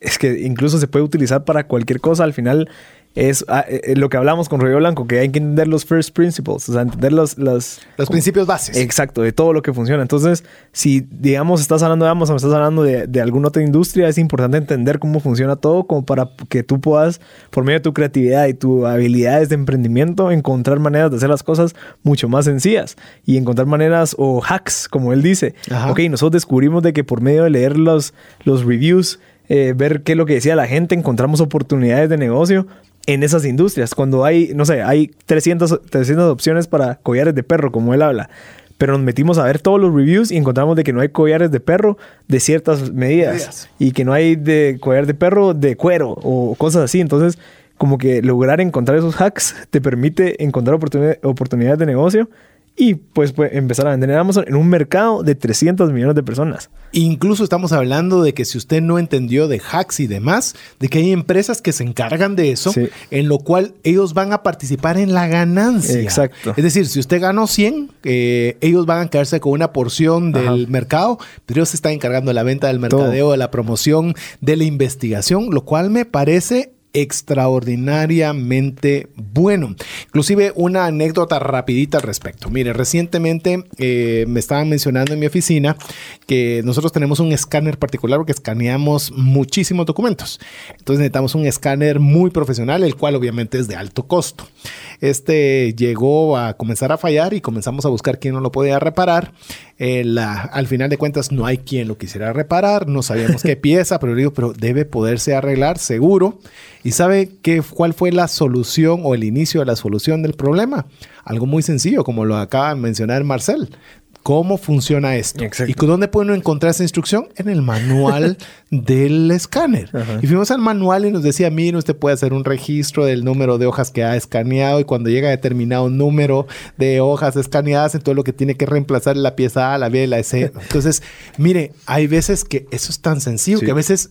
es que incluso se puede utilizar para cualquier cosa. Al final es ah, eh, lo que hablamos con Rodrigo Blanco, que hay que entender los first principles, o sea, entender los... los Los principios bases. Exacto, de todo lo que funciona. Entonces, si, digamos, estás hablando de Amazon, estás hablando de, de alguna otra industria, es importante entender cómo funciona todo, como para que tú puedas, por medio de tu creatividad y tus habilidades de emprendimiento, encontrar maneras de hacer las cosas mucho más sencillas y encontrar maneras o hacks, como él dice. Ajá. Ok, nosotros descubrimos de que por medio de leer los, los reviews, eh, ver qué es lo que decía la gente, encontramos oportunidades de negocio en esas industrias. Cuando hay, no sé, hay 300, 300 opciones para collares de perro, como él habla. Pero nos metimos a ver todos los reviews y encontramos de que no hay collares de perro de ciertas medidas. Medidas. Y que no hay de collar de perro de cuero o cosas así. Entonces, como que lograr encontrar esos hacks te permite encontrar oportuni- oportunidades de negocio y pues, pues empezar a vender en Amazon en un mercado de 300 millones de personas. Incluso estamos hablando de que si usted no entendió de hacks y demás, de que hay empresas que se encargan de eso, Sí. en lo cual ellos van a participar en la ganancia. Exacto. Es decir, si usted ganó 100, eh, ellos van a quedarse con una porción del Ajá. mercado, pero ellos se están encargando de la venta, del mercadeo, de la promoción, de la investigación, lo cual me parece extraordinariamente bueno. Inclusive una anécdota rapidita al respecto. Mire, recientemente eh, me estaban mencionando en mi oficina que nosotros tenemos un escáner particular porque escaneamos muchísimos documentos. Entonces necesitamos un escáner muy profesional, el cual obviamente es de alto costo. Este llegó a comenzar a fallar y comenzamos a buscar quién no lo podía reparar. Eh, la- al final de cuentas no hay quien lo quisiera reparar, no sabíamos qué pieza, pero digo, pero debe poderse arreglar seguro. ¿Y sabe qué, cuál fue la solución o el inicio de la solución del problema? Algo muy sencillo, como lo acaba de mencionar Marcel. ¿Cómo funciona esto? Exacto. ¿Y dónde puede uno encontrar esa instrucción? En el manual del escáner. Y fuimos al manual y nos decía, mire, usted puede hacer un registro del número de hojas que ha escaneado y cuando llega a determinado número de hojas escaneadas, entonces lo que tiene que reemplazar es la pieza A, la B, la C. Entonces, mire, hay veces que eso es tan sencillo Sí. que a veces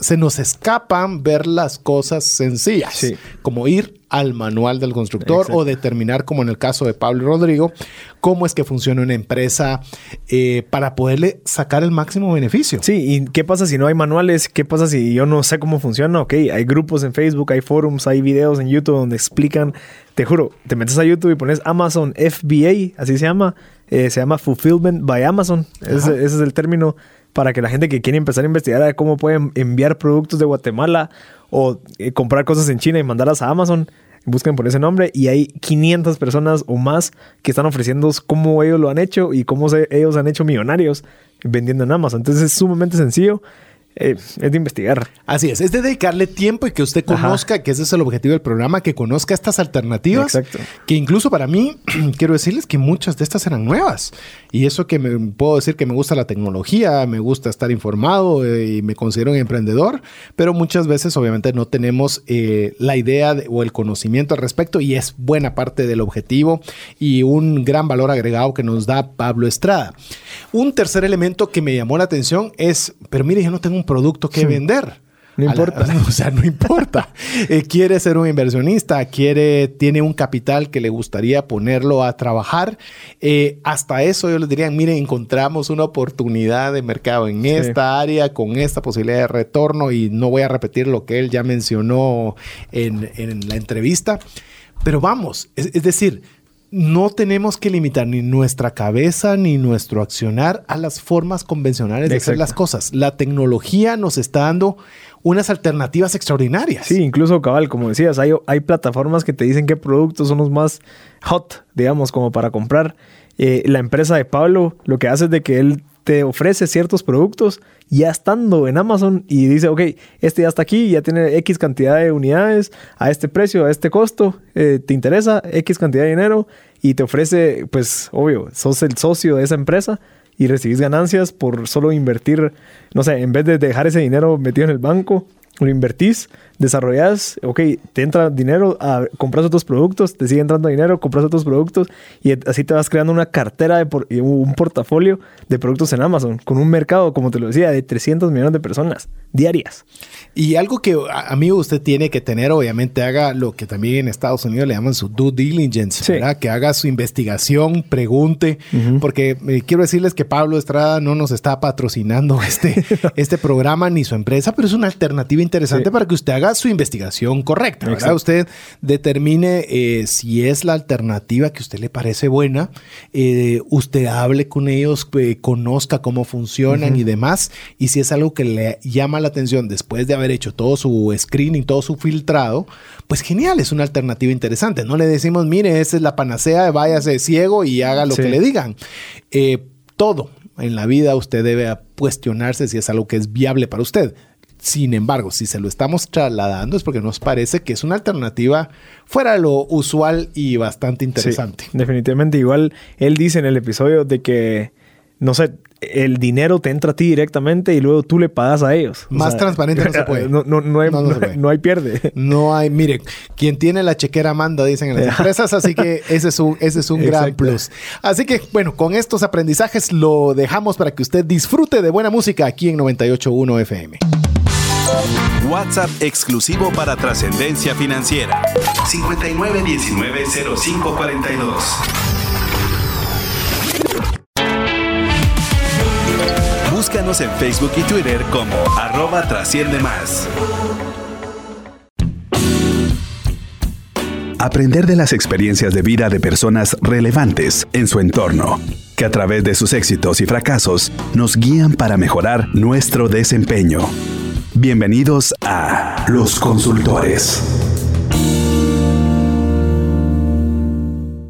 se nos escapan ver las cosas sencillas, Sí. como ir al manual del constructor Exacto. o determinar, como en el caso de Pablo y Rodrigo, cómo es que funciona una empresa eh, para poderle sacar el máximo beneficio. Sí, ¿y qué pasa si no hay manuales? ¿Qué pasa si yo no sé cómo funciona? Ok, hay grupos en Facebook, hay forums, hay videos en YouTube donde explican. Te juro, te metes a YouTube y pones Amazon FBA, así se llama. eh, se llama Fulfillment by Amazon. Ese es el término para que la gente que quiere empezar a investigar cómo pueden enviar productos de Guatemala o eh, comprar cosas en China y mandarlas a Amazon. Busquen por ese nombre y hay 500 personas o más que están ofreciendo cómo ellos lo han hecho y cómo ellos han hecho millonarios vendiendo en Amazon. Entonces es sumamente sencillo. Eh, es de investigar. Así es, es de dedicarle tiempo y que usted Ajá. conozca, que ese es el objetivo del programa, que conozca estas alternativas. Exacto. Que incluso para mí, quiero decirles que muchas de estas eran nuevas. Y eso que me puedo decir que me gusta la tecnología, me gusta estar informado eh, y me considero un emprendedor, pero muchas veces obviamente no tenemos eh, la idea de- o el conocimiento al respecto y es buena parte del objetivo y un gran valor agregado que nos da Pablo Estrada. Un tercer elemento que me llamó la atención es, pero mire, yo no tengo un producto que vender. No la- importa. o sea, no importa. Eh, quiere ser un inversionista, quiere, tiene un capital que le gustaría ponerlo a trabajar. Eh, hasta eso yo les diría, miren, encontramos una oportunidad de mercado en esta área con esta posibilidad de retorno y no voy a repetir lo que él ya mencionó en, en la entrevista. Pero vamos, es, es decir, no tenemos que limitar ni nuestra cabeza ni nuestro accionar a las formas convencionales de hacer las cosas. La tecnología nos está dando unas alternativas extraordinarias. Sí, incluso cabal, como decías, hay, hay plataformas que te dicen qué productos son los más hot, digamos, como para comprar. Eh, la empresa de Pablo lo que hace es de que él te ofrece ciertos productos ya estando en Amazon y dice, ok, este ya está aquí, ya tiene X cantidad de unidades a este precio, a este costo, eh, te interesa X cantidad de dinero y te ofrece, pues obvio, sos el socio de esa empresa y recibís ganancias por solo invertir, no sé, en vez de dejar ese dinero metido en el banco, lo invertís, desarrollas, ok, te entra dinero, a, compras otros productos, te sigue entrando dinero, compras otros productos y así te vas creando una cartera de por, un portafolio de productos en Amazon con un mercado, como te lo decía, de 300 millones de personas diarias. Y algo que, amigo, usted tiene que tener, obviamente, haga lo que también en Estados Unidos le llaman su due diligence, ¿verdad? Que haga su investigación, pregunte, porque eh, quiero decirles que Pablo Estrada no nos está patrocinando este, este programa ni su empresa, pero es una alternativa interesante para que usted haga su investigación correcta, ¿verdad? Usted determine eh, si es la alternativa que a usted le parece buena, eh, usted hable con ellos, conozca cómo funcionan y demás, y si es algo que le llama la atención después de haber hecho todo su screening, todo su filtrado, pues genial, es una alternativa interesante. No le decimos, mire, esa es la panacea, váyase ciego y haga lo que le digan. Eh, todo en la vida usted debe cuestionarse si es algo que es viable para usted. Sin embargo, si se lo estamos trasladando es porque nos parece que es una alternativa fuera de lo usual y bastante interesante. definitivamente, igual él dice en el episodio de que no sé, el dinero te entra a ti directamente y luego tú le pagas a ellos. Más transparente no se puede. No, hay, pierde. No hay, mire, quien tiene la chequera manda, dicen en las empresas, así que ese es un, ese es un gran plus. Así que, bueno, con estos aprendizajes lo dejamos para que usted disfrute de buena música aquí en 98.1 FM. WhatsApp exclusivo para trascendencia financiera. 59190542. Búscanos en Facebook y Twitter como arroba trasciende más. Aprender de las experiencias de vida de personas relevantes en su entorno, que a través de sus éxitos y fracasos nos guían para mejorar nuestro desempeño. Bienvenidos a Los Consultores.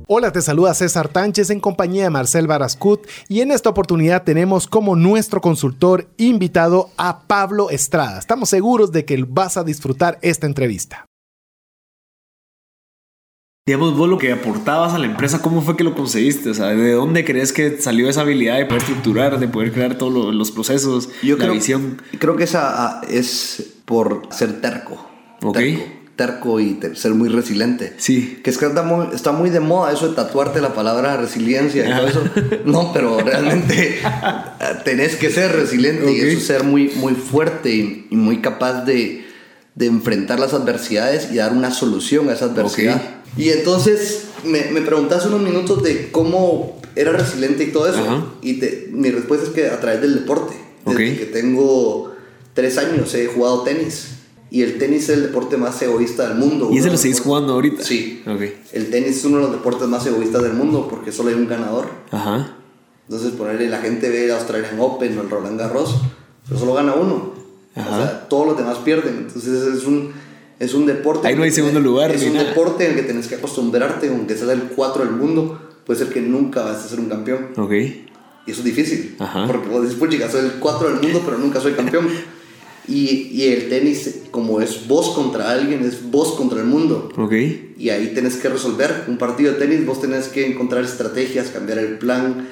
Hola, te saluda César Tánchez en compañía de Marcel Barascut y en esta oportunidad tenemos como nuestro consultor invitado a Pablo Estrada. Estamos seguros de que vas a disfrutar esta entrevista. Digamos, vos lo que aportabas a la empresa, ¿cómo fue que lo conseguiste? O sea, ¿de dónde crees que salió esa habilidad de poder estructurar, de poder crear todos los procesos, Yo la creo, visión? Creo que esa ah, es por ser terco. Ok. Terco terco y ser muy resiliente. Sí. Que es que está muy, está muy de moda eso de tatuarte la palabra resiliencia y todo eso. No, pero realmente tenés que ser resiliente y eso ser muy, muy fuerte y, muy capaz de, de, enfrentar las adversidades y dar una solución a esa adversidad. Y entonces me, me preguntas unos minutos de cómo era resiliente y todo eso. Y te, mi respuesta es que a través del deporte. Desde que tengo tres años he jugado tenis. Y el tenis es el deporte más egoísta del mundo. ¿Y ese lo seguís jugando ahorita? Sí. El tenis es uno de los deportes más egoístas del mundo porque solo hay un ganador. Ajá. Entonces, ponerle la gente ve el Australian Open o el Roland Garros, pero solo gana uno. Ajá. O sea, todos los demás pierden. Entonces, es un, es un deporte. Ahí no hay segundo lugar. Es un deporte en el que tienes que acostumbrarte, aunque seas el 4 del mundo, puede ser que nunca vas a ser un campeón. Ok. Y eso es difícil. Ajá. Porque vos decís, chica, soy el 4 del mundo, pero nunca soy campeón. Y, y, el tenis, como es vos contra alguien, es vos contra el mundo. Ok. Y ahí tenés que resolver un partido de tenis, vos tenés que encontrar estrategias, cambiar el plan,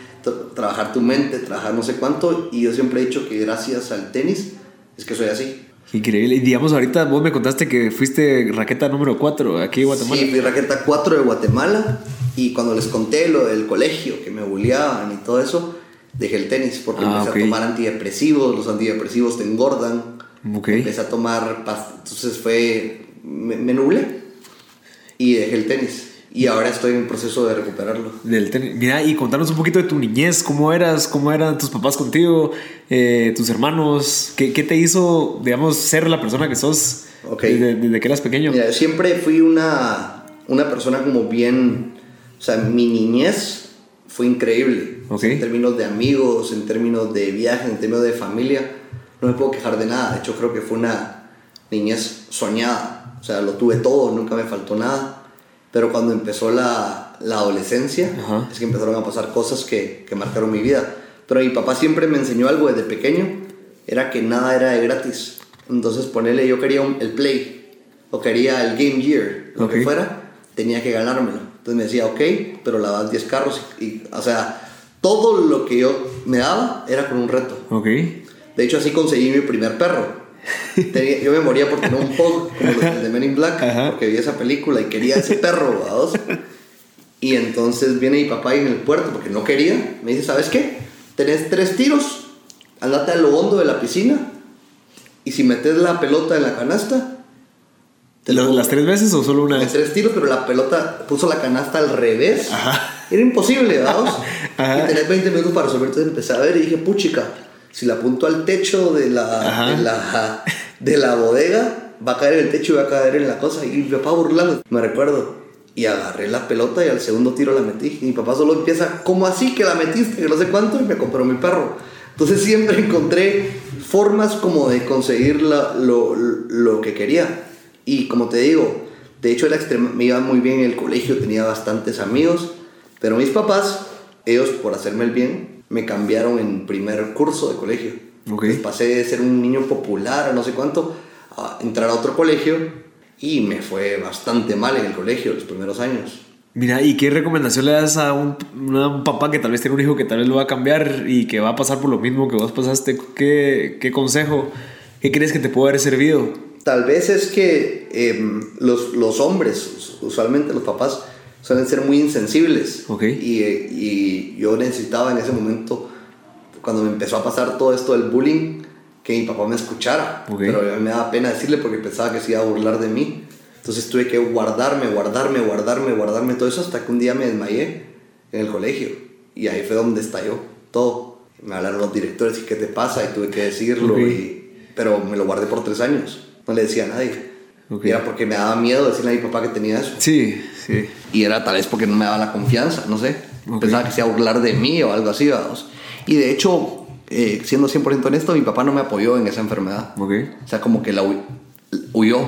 trabajar tu mente, trabajar no sé cuánto. Y yo siempre he dicho que gracias al tenis es que soy así. Increíble. Y digamos, ahorita vos me contaste que fuiste raqueta número 4 aquí en Guatemala. Sí, fui raqueta 4 de Guatemala. Y cuando les conté lo del colegio, que me bulleaban y todo eso, dejé el tenis porque ah, empecé a tomar antidepresivos. Los antidepresivos te engordan Empecé a tomar entonces fue, me, me, nublé y dejé el tenis. Y ahora estoy en proceso de recuperarlo. Del tenis. Mira, y contarnos un poquito de tu niñez, cómo eras, cómo eran tus papás contigo, eh, tus hermanos, ¿qué, ¿qué, te hizo, digamos, ser la persona que sos desde, que eras pequeño. Mira, siempre fui una, una persona como bien, o sea, mi niñez fue increíble. en términos de amigos, en términos de viajes, en términos de familia no me puedo quejar de nada. De hecho, creo que fue una niñez soñada. O sea, lo tuve todo, nunca me faltó nada. Pero cuando empezó la, la adolescencia, es que empezaron a pasar cosas que, que, marcaron mi vida. Pero mi papá siempre me enseñó algo desde pequeño, era que nada era de gratis. Entonces, ponerle, yo quería el Play, o quería el Game Gear, lo que fuera, tenía que ganármelo. Entonces me decía, ok, pero lavas 10 carros. Y, o sea, todo lo que yo me daba era con un reto. Ok. De hecho, así conseguí mi primer perro. Tenía- yo me moría por tener un pug como los de Men in Black, Ajá. porque vi esa película y quería ese perro, ¿vados? Y entonces viene mi papá ahí en el puerto, porque no quería. Me dice, ¿sabes qué? Tenés tres tiros, andate a lo hondo de la piscina, y si metes la pelota en la canasta, te ¿Las, las tres veces o solo una vez? tres tiros, pero la pelota puso la canasta al revés. Era imposible, vamos. Ajá. Y tenés 20 minutos para resolver. Entonces empecé a ver y dije, puchica, si la apunto al techo de la, de la, de la bodega, va a caer en el techo y va a caer en la cosa. Y mi papá burlando, me recuerdo. Y agarré la pelota y al segundo tiro la metí. Y mi papá solo empieza, ¿cómo así que la metiste? Que no sé cuánto. Y me compró mi perro. Entonces siempre encontré formas como de conseguir la- lo, lo que quería. Y como te digo, de hecho me iba muy bien en el colegio, tenía bastantes amigos. Pero mis papás, ellos por hacerme el bien, me cambiaron en primer curso de colegio. Ok. Entonces pasé de ser un niño popular a no sé cuánto a entrar a otro colegio y me fue bastante mal en el colegio los primeros años. Mira, ¿y qué recomendación le das a un, a un papá que tal vez tiene un hijo que tal vez lo va a cambiar y que va a pasar por lo mismo que vos pasaste? ¿Qué, qué consejo, qué crees que te puede haber servido? Tal vez es que em, los, los hombres, us- usualmente los papás, suelen ser muy insensibles. Y, y yo necesitaba en ese momento, cuando me empezó a pasar todo esto del bullying, que mi papá me escuchara. Ok. Pero a mí me daba pena decirle porque pensaba que se iba a burlar de mí. Entonces tuve que guardarme, guardarme, guardarme, guardarme todo eso hasta que un día me desmayé en el colegio. Y ahí fue donde estalló todo. Me hablaron los directores y qué te pasa y tuve que decirlo. Y, pero me lo guardé por tres años. No le decía a nadie. Ok. Y era porque me daba miedo decirle a mi papá que tenía eso. Sí, sí. Y era tal vez porque no me daba la confianza, no sé. Ok. Pensaba que se iba a burlar de mí o algo así, vamos. Y de hecho, eh, siendo 100% honesto, mi papá no me apoyó en esa enfermedad. Ok. O sea, como que la hu- huyó.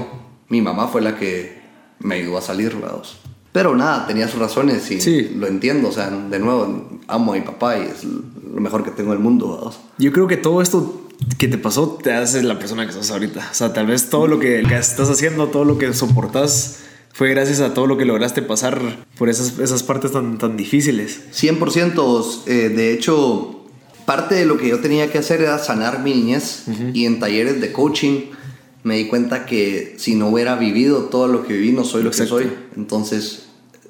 Mi mamá fue la que me ayudó a salir, vamos. Pero nada, tenía sus razones y Sí. lo entiendo. O sea, de nuevo, amo a mi papá y es lo mejor que tengo en el mundo, vamos. Yo creo que todo esto que te pasó te hace la persona que sos ahorita. O sea, tal vez todo lo que, estás haciendo, todo lo que soportas, fue gracias a todo lo que lograste pasar por esas, esas partes tan, tan difíciles. 100%, eh, de hecho, parte de lo que yo tenía que hacer era sanar mi niñez y en talleres de coaching me di cuenta que si no hubiera vivido todo lo que viví, no soy lo Exacto. que soy. Entonces,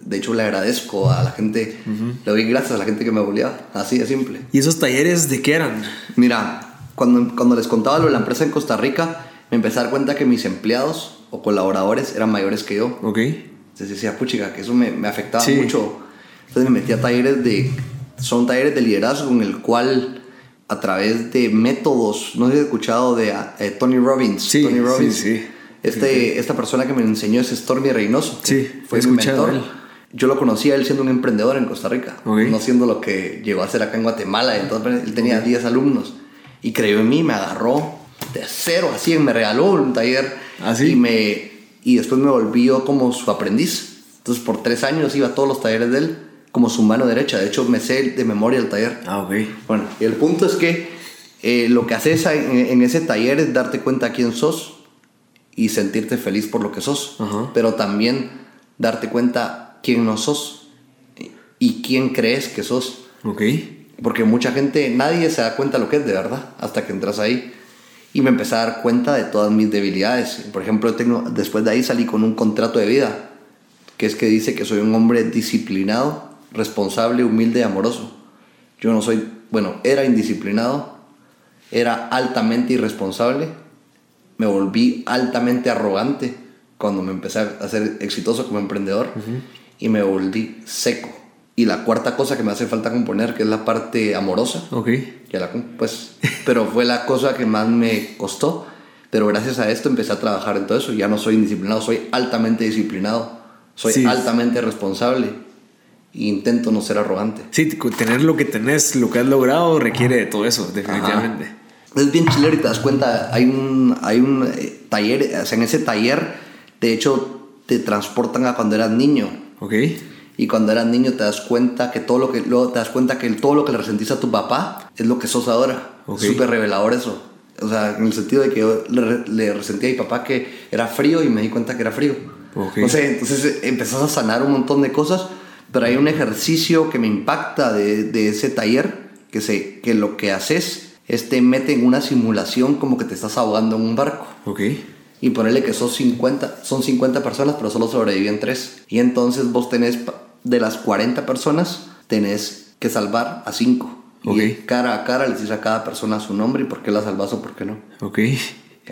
de hecho, le agradezco a la gente, le doy gracias a la gente que me bulleaba, así de simple. ¿Y esos talleres de qué eran? Mira, cuando, cuando les contaba lo de la empresa en Costa Rica, me empecé a dar cuenta que mis empleados o colaboradores eran mayores que yo. Ok. Entonces decía, puchica, que eso me, me afectaba Sí. mucho. Entonces me metí a talleres de... Son talleres de liderazgo en el cual a través de métodos, no sé si has escuchado de eh, Tony Robbins. Sí, Tony Robbins. sí, sí. Este, Esta persona que me enseñó es Stormy Reynoso. Sí, fue mi mentor. él. Yo lo conocí a él siendo un emprendedor en Costa Rica, Ok. no siendo lo que llegó a ser acá en Guatemala. Entonces él tenía 10 alumnos y creyó en mí, me agarró de cero a 100, me regaló un taller ¿Ah, sí? y, me, y después me volví yo como su aprendiz. Entonces por tres años iba a todos los talleres de él como su mano derecha. De hecho me sé de memoria el taller. Ah, ok. Bueno, y el punto es que eh, lo que haces en, en ese taller es darte cuenta quién sos y sentirte feliz por lo que sos, Ajá. pero también darte cuenta quién no sos y quién crees que sos. Ok. Porque mucha gente, nadie se da cuenta lo que es de verdad hasta que entras ahí. Y me empecé a dar cuenta de todas mis debilidades. Por ejemplo, tengo, después de ahí salí con un contrato de vida, que es que dice que soy un hombre disciplinado, responsable, humilde y amoroso. Yo no soy, bueno, era indisciplinado, era altamente irresponsable, me volví altamente arrogante cuando me empecé a ser exitoso como emprendedor y me volví seco. Y la cuarta cosa que me hace falta componer, que es la parte amorosa, Ok. que la, pues, pero fue la cosa que más me costó. Pero gracias a esto empecé a trabajar en todo eso. Ya no soy indisciplinado, soy altamente disciplinado. Soy Sí. altamente responsable. E intento no ser arrogante. Sí, tener lo que tenés, lo que has logrado, requiere de todo eso, definitivamente. Ajá. Es bien chilero y te das cuenta, hay un, hay un eh, taller, o sea, en ese taller, de hecho, te transportan a cuando eras niño. Ok. Y cuando eras niño te das cuenta que todo lo que luego te das cuenta que todo lo que le resentís a tu papá es lo que sos ahora. Ok. Es súper revelador eso. O sea, en el sentido de que yo le, le resentía a mi papá que era frío y me di cuenta que era frío. Ok. No sé, entonces eh, empezás a sanar un montón de cosas, pero hay un ejercicio que me impacta de, de ese taller, que, se, que lo que haces es te mete en una simulación como que te estás ahogando en un barco. Ok. Y ponerle que son 50, son 50 personas, pero solo sobreviven 3. Y entonces vos tenés, de las 40 personas, tenés que salvar a 5. Ok. Y cara a cara les dices a cada persona su nombre y por qué la salvas o por qué no. Ok. Y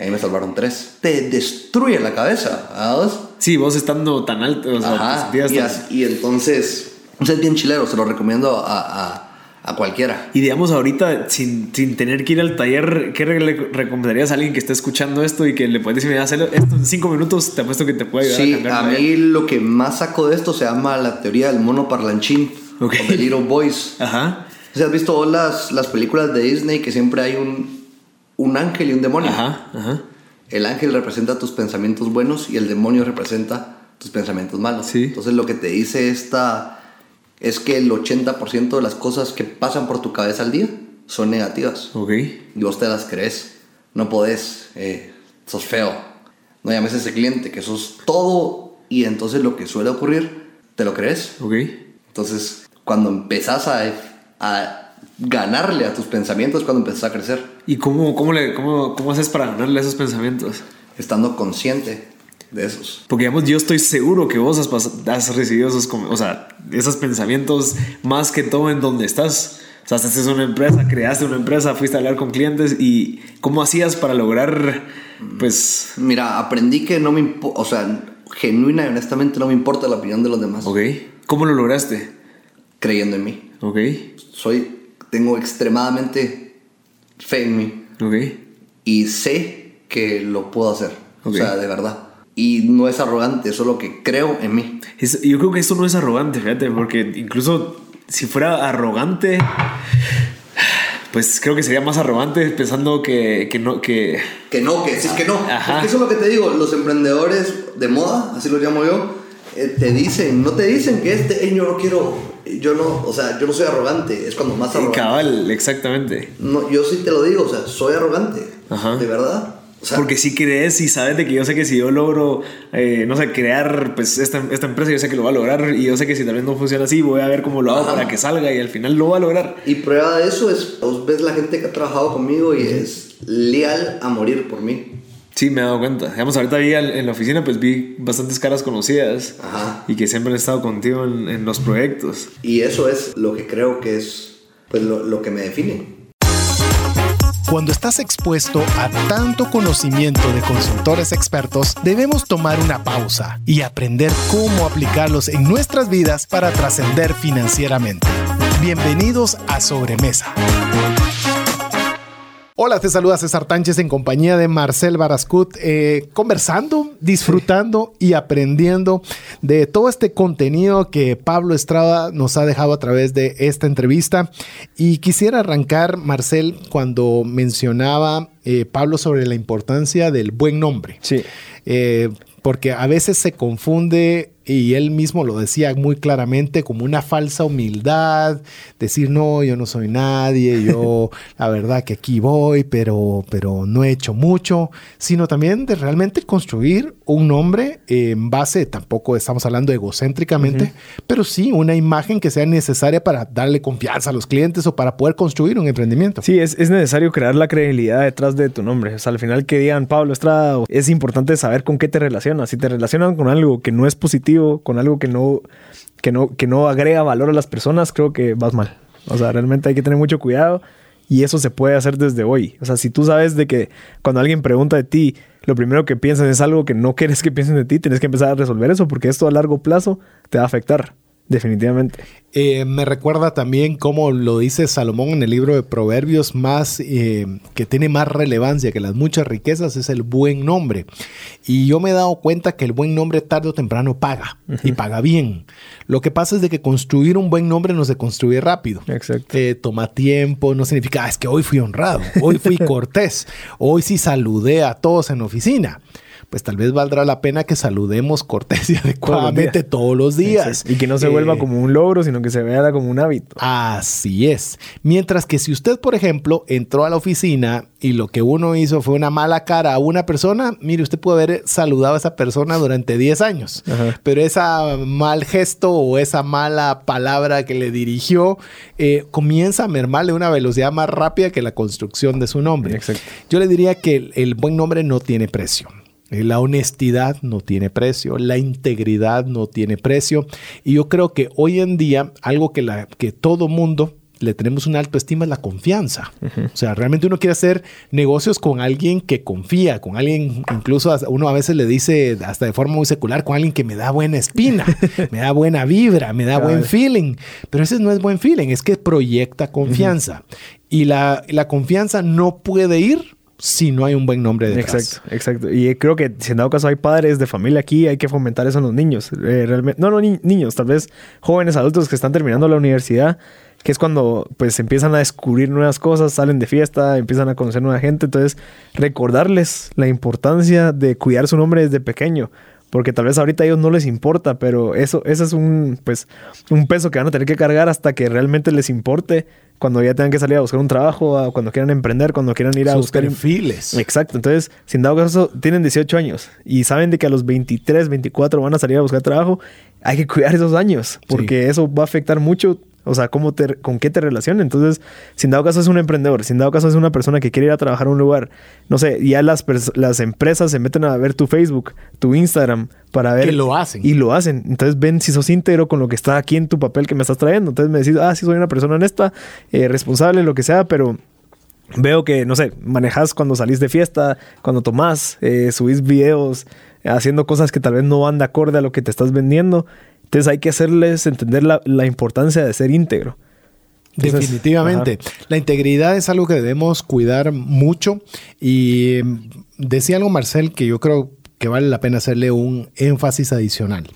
ahí me salvaron 3. Te destruye la cabeza, ¿a vos? Sí, vos estando tan alto, o sea, Ajá. Y, tan- y entonces, es bien chilero, se lo recomiendo a, a, a cualquiera. Y digamos ahorita, sin, sin tener que ir al taller, ¿qué le recomendarías a alguien que está escuchando esto y que le puedes decir, mira, hazlo esto en cinco minutos, te apuesto que te puede ayudar a Sí, cambiar a la vida"? mí lo que más saco de esto se llama la teoría del mono parlanchín. Ok. O the little boys. Ajá, O sea, ¿Has visto vos las, las películas de Disney que siempre hay un, un ángel y un demonio? ajá, ajá. El ángel representa tus pensamientos buenos y el demonio representa tus pensamientos malos. Sí. Entonces lo que te dice esta es que el 80% de las cosas que pasan por tu cabeza al día son negativas. Ok. Y vos te las crees. No podés. eh, sos feo. No llames a ese cliente que sos todo. Y entonces lo que suele ocurrir, te lo crees. Ok. Entonces, cuando empezás a, a ganarle a tus pensamientos, cuando empezás a crecer. ¿Y cómo, cómo, le, cómo, cómo haces para ganarle a esos pensamientos? Estando consciente de esos. Porque digamos, yo estoy seguro que vos has, recibido esos, o sea, esos pensamientos más que todo en donde estás. O sea, en una empresa, creaste una empresa, fuiste a hablar con clientes y ¿cómo hacías para lograr, pues, Mira, aprendí que no me importa, o sea, genuina y honestamente no me importa la opinión de los demás. ok, ¿cómo lo lograste? Creyendo en mí. Ok, Soy, tengo extremadamente fe en mí. ok, y sé que lo puedo hacer. Ok. O sea, de verdad. Y no es arrogante, solo que creo en mí. Es- yo creo que eso no es arrogante, fíjate, porque incluso si fuera arrogante, pues creo que sería más arrogante pensando que, que no, que... Que no, que es que no. Es eso es lo que te digo. Los emprendedores de moda, así lo llamo yo, eh, te dicen, no te dicen que este, "Ey, yo no quiero, yo no, o sea, yo no soy arrogante. Es cuando más arrogante. Cabal, exactamente. No, yo sí te lo digo, o sea, soy arrogante. Ajá. De verdad. O sea, Porque si crees y sabes de que yo sé que si yo logro, eh, no sé, crear pues esta, esta empresa, yo sé que lo va a lograr y yo sé que si también no funciona así, voy a ver cómo lo hago Ajá. para que salga y al final lo va a lograr. Y prueba de eso es, vos ves la gente que ha trabajado conmigo y es leal a morir por mí. Sí, me he dado cuenta. Digamos, ahorita vi en la oficina, pues vi bastantes caras conocidas Ajá. y que siempre han estado contigo en, en los proyectos. Y eso es lo que creo que es pues, lo, lo que me define. Cuando estás expuesto a tanto conocimiento de consultores expertos, debemos tomar una pausa y aprender cómo aplicarlos en nuestras vidas para trascender financieramente. Bienvenidos a Sobremesa. Hola, te saluda César Tánchez en compañía de Marcel Barascut, eh, conversando, disfrutando y aprendiendo de todo este contenido que Pablo Estrada nos ha dejado a través de esta entrevista. Y quisiera arrancar, Marcel, cuando mencionaba eh, Pablo sobre la importancia del buen nombre. Sí. Eh, porque a veces se confunde, y él mismo lo decía muy claramente, como una falsa humildad, decir, no, yo no soy nadie, yo la verdad que aquí voy, pero, pero no he hecho mucho, sino también de realmente construir un nombre en base, tampoco estamos hablando egocéntricamente, pero sí una imagen que sea necesaria para darle confianza a los clientes o para poder construir un emprendimiento. Sí, es, es necesario crear la credibilidad detrás de tu nombre. O sea, al final que digan Pablo Estrada, es importante saber con qué te relacionas. Si te relacionan con algo que no es positivo, con algo que no, que no, que no agrega valor a las personas, creo que vas mal. O sea, realmente hay que tener mucho cuidado y eso se puede hacer desde hoy. O sea, si tú sabes de que cuando alguien pregunta de ti, lo primero que piensan es algo que no quieres que piensen de ti, tienes que empezar a resolver eso porque esto a largo plazo te va a afectar. Definitivamente. Eh, me recuerda también como lo dice Salomón en el libro de Proverbios, más eh, que tiene más relevancia que las muchas riquezas es el buen nombre. Y yo me he dado cuenta que el buen nombre tarde o temprano paga y paga bien. Lo que pasa es de que construir un buen nombre no se construye rápido. Exacto. Eh, toma tiempo, no significa "Ah, es que hoy fui honrado, hoy fui cortés, hoy sí saludé a todos en oficina. Pues tal vez valdrá la pena que saludemos cortés y adecuadamente todos los días. Y que no se vuelva Eh, como un logro, sino que se vea como un hábito. Así es. Mientras que si usted, por ejemplo, entró a la oficina y lo que uno hizo fue una mala cara a una persona, mire, usted puede haber saludado a esa persona durante 10 años, Ajá. pero esa mal gesto o esa mala palabra que le dirigió eh, comienza a mermarle una velocidad más rápida que la construcción de su nombre. Exacto. Yo le diría que el, el buen nombre no tiene precio. La honestidad no tiene precio, la integridad no tiene precio. Y yo creo que hoy en día algo que, la, que todo mundo le tenemos una alta estima es la confianza. O sea, realmente uno quiere hacer negocios con alguien que confía, con alguien, incluso uno a veces le dice hasta de forma muy secular, con alguien que me da buena espina, me da buena vibra, me da buen feeling. Pero ese no es buen feeling, es que proyecta confianza. Y la, la confianza no puede ir si no hay un buen nombre. Exacto, exacto. Y creo que si en dado caso hay padres de familia aquí, hay que fomentar eso en los niños. Eh, realmente, no, no ni- niños, tal vez jóvenes adultos que están terminando la universidad, que es cuando pues empiezan a descubrir nuevas cosas, salen de fiesta, empiezan a conocer nueva gente. Entonces, recordarles la importancia de cuidar su nombre desde pequeño. Porque tal vez ahorita a ellos no les importa, pero eso, eso es un, pues, un peso que van a tener que cargar hasta que realmente les importe cuando ya tengan que salir a buscar un trabajo, cuando quieran emprender, cuando quieran ir a Sus buscar perfiles. Exacto. Entonces, sin dado caso, tienen 18 años y saben de que a los 23, 24 van a salir a buscar trabajo, hay que cuidar esos años porque eso va a afectar mucho. O sea, cómo te, con qué te relacionan. Entonces, sin dado caso es un emprendedor, sin dado caso es una persona que quiere ir a trabajar a un lugar. No sé, ya las, las empresas se meten a ver tu Facebook, tu Instagram, para ver. Que lo hacen. Y lo hacen. Entonces, ven si sos íntegro con lo que está aquí en tu papel que me estás trayendo. Entonces, me decís, ah, sí, soy una persona honesta, eh, responsable, lo que sea, pero Veo que, no sé, manejas cuando salís de fiesta, cuando tomás, eh, subís videos, haciendo cosas que tal vez no van de acorde a lo que te estás vendiendo. Entonces hay que hacerles entender la, la importancia de ser íntegro. Entonces, Definitivamente. La integridad es algo que debemos cuidar mucho. Y mm, decía algo Marcel que yo creo que vale la pena hacerle un énfasis adicional.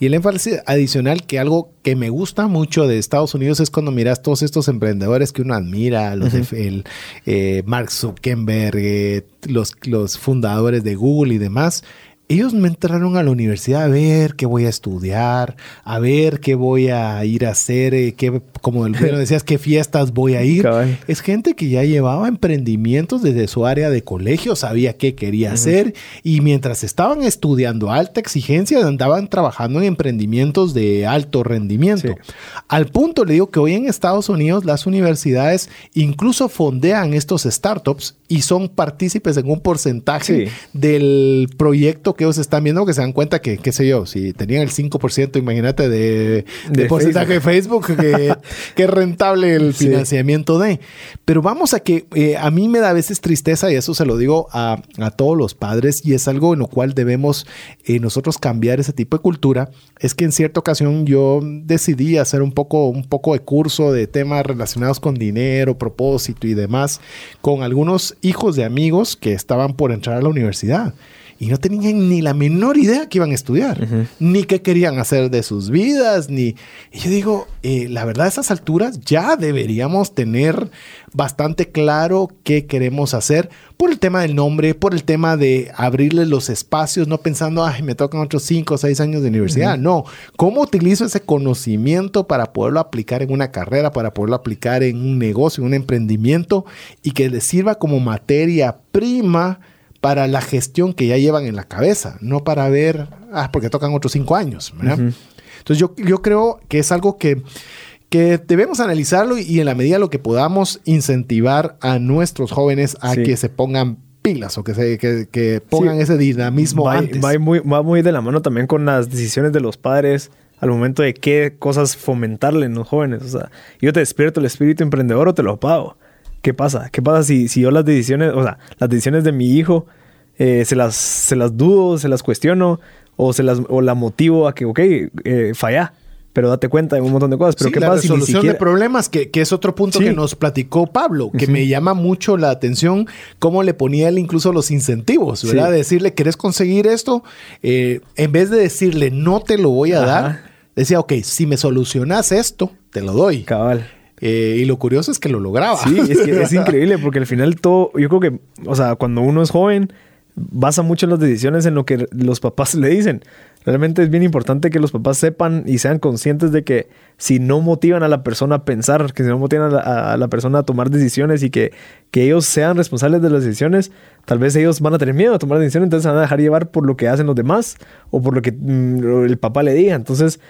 Y el énfasis adicional que algo que me gusta mucho de Estados Unidos es cuando miras todos estos emprendedores que uno admira, los de el, eh, Mark Zuckerberg, eh, los, los fundadores de Google y demás. Ellos me entraron a la universidad a ver qué voy a estudiar, a ver qué voy a ir a hacer, eh, qué, como el decías, qué fiestas voy a ir. Cabal. Es gente que ya llevaba emprendimientos desde su área de colegio, sabía qué quería hacer y mientras estaban estudiando alta exigencia andaban trabajando en emprendimientos de alto rendimiento. Sí. Al punto le digo que hoy en Estados Unidos las universidades incluso fondean estos startups y son partícipes en un porcentaje Sí. del proyecto que ellos están viendo, que se dan cuenta que, qué sé yo, si tenían el 5%, imagínate, de, de, De porcentaje de Facebook, que, rentable el Sí. financiamiento de. Pero vamos a que eh, a mí me da a veces tristeza, y eso se lo digo a, a todos los padres, y es algo en lo cual debemos eh, nosotros cambiar ese tipo de cultura, es que en cierta ocasión yo decidí hacer un poco, un poco de curso de temas relacionados con dinero, propósito y demás, con algunos hijos de amigos que estaban por entrar a la universidad. Y no tenían ni la menor idea que iban a estudiar, ni qué querían hacer de sus vidas, ni... Y yo digo, eh, la verdad a esas alturas ya deberíamos tener bastante claro qué queremos hacer por el tema del nombre, por el tema de abrirles los espacios, no pensando, ay, me tocan otros 5 o 6 años de universidad. No, ¿cómo utilizo ese conocimiento para poderlo aplicar en una carrera, para poderlo aplicar en un negocio, en un emprendimiento y que les sirva como materia prima? Para la gestión que ya llevan en la cabeza, no para ver, ah, porque tocan otros cinco años. ¿verdad? Entonces yo, yo creo que es algo que, que debemos analizarlo y en la medida de lo que podamos incentivar a nuestros jóvenes a Sí. que se pongan pilas o que, se, que, que pongan Sí. ese dinamismo va, antes. va muy, va muy de la mano también con las decisiones de los padres al momento de qué cosas fomentarle en los jóvenes. O sea, yo te despierto el espíritu emprendedor o te lo apago. ¿Qué pasa? ¿Qué pasa si, si yo las decisiones, o sea, las decisiones de mi hijo eh, se, las, se las dudo, se las cuestiono o, se las, o la motivo a que, ok, eh, falla, pero date cuenta de un montón de cosas. Pero Sí, ¿qué la pasa si ni resolución siquiera... de problemas, que, que es otro punto Sí. que nos platicó Pablo, que me llama mucho la atención cómo le ponía él incluso los incentivos, ¿verdad? Sí. Decirle, ¿querés conseguir esto? Eh, en vez de decirle, no te lo voy a Ajá. dar, decía, ok, si me solucionas esto, te lo doy. Cabal. Eh, y lo curioso es que lo lograba. Sí, es que es increíble porque al final todo, yo creo que, o sea, cuando uno es joven, basa mucho las decisiones en lo que los papás le dicen. Realmente es bien importante que los papás sepan y sean conscientes de que si no motivan a la persona a pensar, que si no motivan a la, a la persona a tomar decisiones y que, que ellos sean responsables de las decisiones, tal vez ellos van a tener miedo a tomar decisiones, entonces van a dejar llevar por lo que hacen los demás o por lo que mm, el papá le diga. Entonces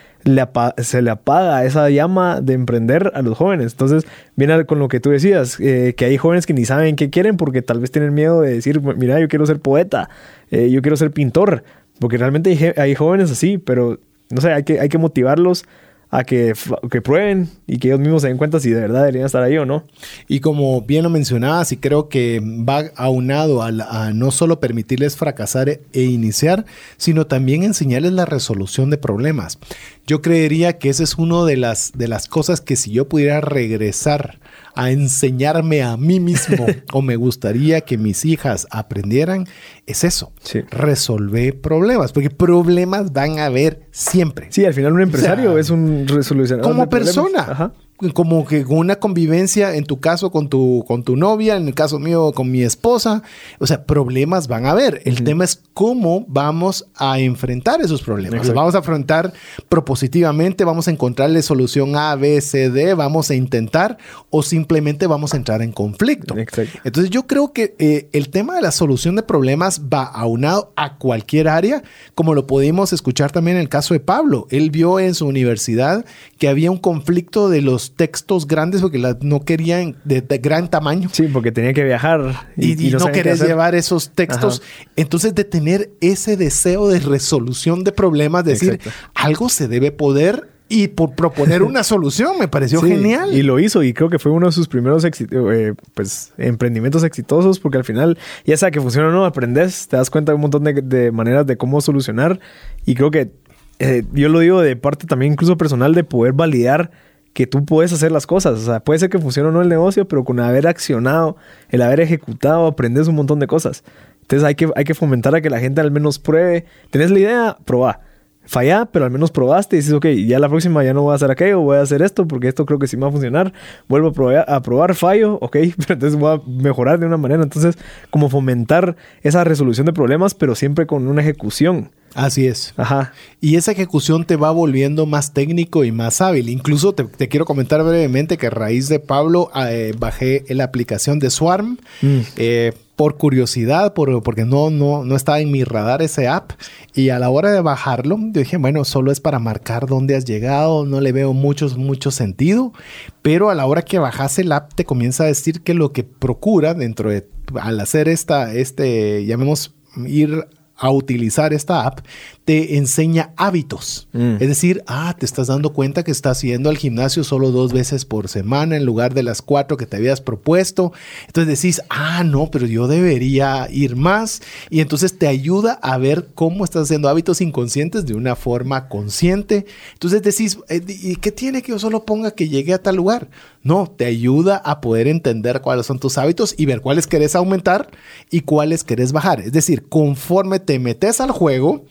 se le apaga esa llama de emprender a los jóvenes. Entonces viene con lo que tú decías, eh, que hay jóvenes que ni saben qué quieren porque tal vez tienen miedo de decir, mira, yo quiero ser poeta, eh, yo quiero ser pintor, porque realmente hay, hay jóvenes así, pero no sé, hay que, hay que motivarlos a que, que prueben y que ellos mismos se den cuenta si de verdad deberían estar ahí o no. Y como bien lo mencionabas, y creo que va aunado a no solo permitirles fracasar e, e iniciar, sino también enseñarles la resolución de problemas. Yo creería que esa es una de las, de las cosas que si yo pudiera regresar a enseñarme a mí mismo o me gustaría que mis hijas aprendieran, es eso, Sí. resolver problemas, porque problemas van a haber siempre. Sí, al final un empresario O sea, es un resolucionador. como de persona. Ajá. Como que con una convivencia, en tu caso con tu, con tu novia, en el caso mío con mi esposa. O sea, problemas van a haber. El tema es cómo vamos a enfrentar esos problemas. O sea, Exacto. vamos a afrontar propositivamente, vamos a encontrarle solución A, B, C, D, vamos a intentar o simplemente vamos a entrar en conflicto. Exacto. Entonces yo creo que eh, el tema de la solución de problemas va aunado a cualquier área, como lo pudimos escuchar también en el caso de Pablo. Él vio en su universidad que había un conflicto de los textos grandes porque las no querían de, de gran tamaño. Sí, porque tenía que viajar Y, y no, sabían qué querés llevar esos textos. Entonces, de tener ese deseo de resolución de problemas, decir, Exacto. algo se debe poder y por proponer una solución, me pareció Sí, genial. Y lo hizo y creo que fue uno de sus primeros eh, pues, emprendimientos exitosos porque al final, ya sea que funciona o no, aprendes, te das cuenta de un montón de, de maneras de cómo solucionar y creo que eh, yo lo digo de parte también incluso personal de poder validar que tú puedes hacer las cosas. O sea, puede ser que funcione o no el negocio, pero con haber accionado, el haber ejecutado, aprendes un montón de cosas. Entonces hay que, hay que fomentar a que la gente al menos pruebe. ¿Tenés la idea? Probá. Falla, pero al menos probaste y dices, ok, ya la próxima ya no voy a hacer aquello, voy a hacer esto porque esto creo que sí me va a funcionar. Vuelvo a probar, a probar fallo, ok, pero entonces voy a mejorar de una manera. Entonces, como fomentar esa resolución de problemas, pero siempre con una ejecución. Así es. Ajá. Y esa ejecución te va volviendo más técnico y más hábil. Incluso te, te quiero comentar brevemente que a raíz de Pablo eh, bajé la aplicación de Swarm Mm. eh, por curiosidad, por, porque no, no, no estaba en mi radar ese app. Y a la hora de bajarlo, yo dije, bueno, solo es para marcar dónde has llegado, no le veo mucho, mucho sentido. Pero a la hora que bajas el app, te comienza a decir que lo que procura dentro de, al hacer esta, este, llamemos, ir a utilizar esta app, te enseña hábitos. Mm. Es decir, ah, te estás dando cuenta que estás yendo al gimnasio solo dos veces por semana en lugar de las cuatro que te habías propuesto. Entonces decís, ah, no, pero yo debería ir más. Y entonces te ayuda a ver cómo estás haciendo hábitos inconscientes de una forma consciente. Entonces decís, eh, ¿y qué tiene que yo solo ponga que llegue a tal lugar? No, te ayuda a poder entender cuáles son tus hábitos y ver cuáles querés aumentar y cuáles querés bajar. Es decir, conforme te metes al juego,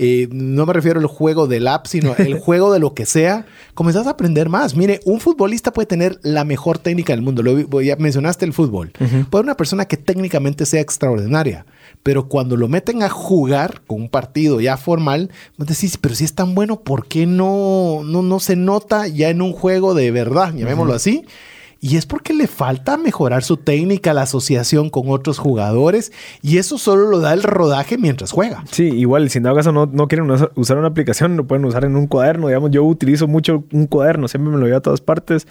eh, no me refiero al juego del app, sino el juego de lo que sea, comenzás a aprender más. Mire, un futbolista puede tener la mejor técnica del mundo. Lo, ya mencionaste el fútbol. Puede una persona que técnicamente sea extraordinaria, pero cuando lo meten a jugar con un partido ya formal, vos decís, pero si es tan bueno, ¿por qué no, no, no se nota ya en un juego de verdad? Llamémoslo así. Y es porque le falta mejorar su técnica, la asociación con otros jugadores, y eso solo lo da el rodaje mientras juega. Sí, igual, si en dado caso no, no quieren us- usar una aplicación, lo pueden usar en un cuaderno. Digamos, yo utilizo mucho un cuaderno, siempre me lo llevo a todas partes.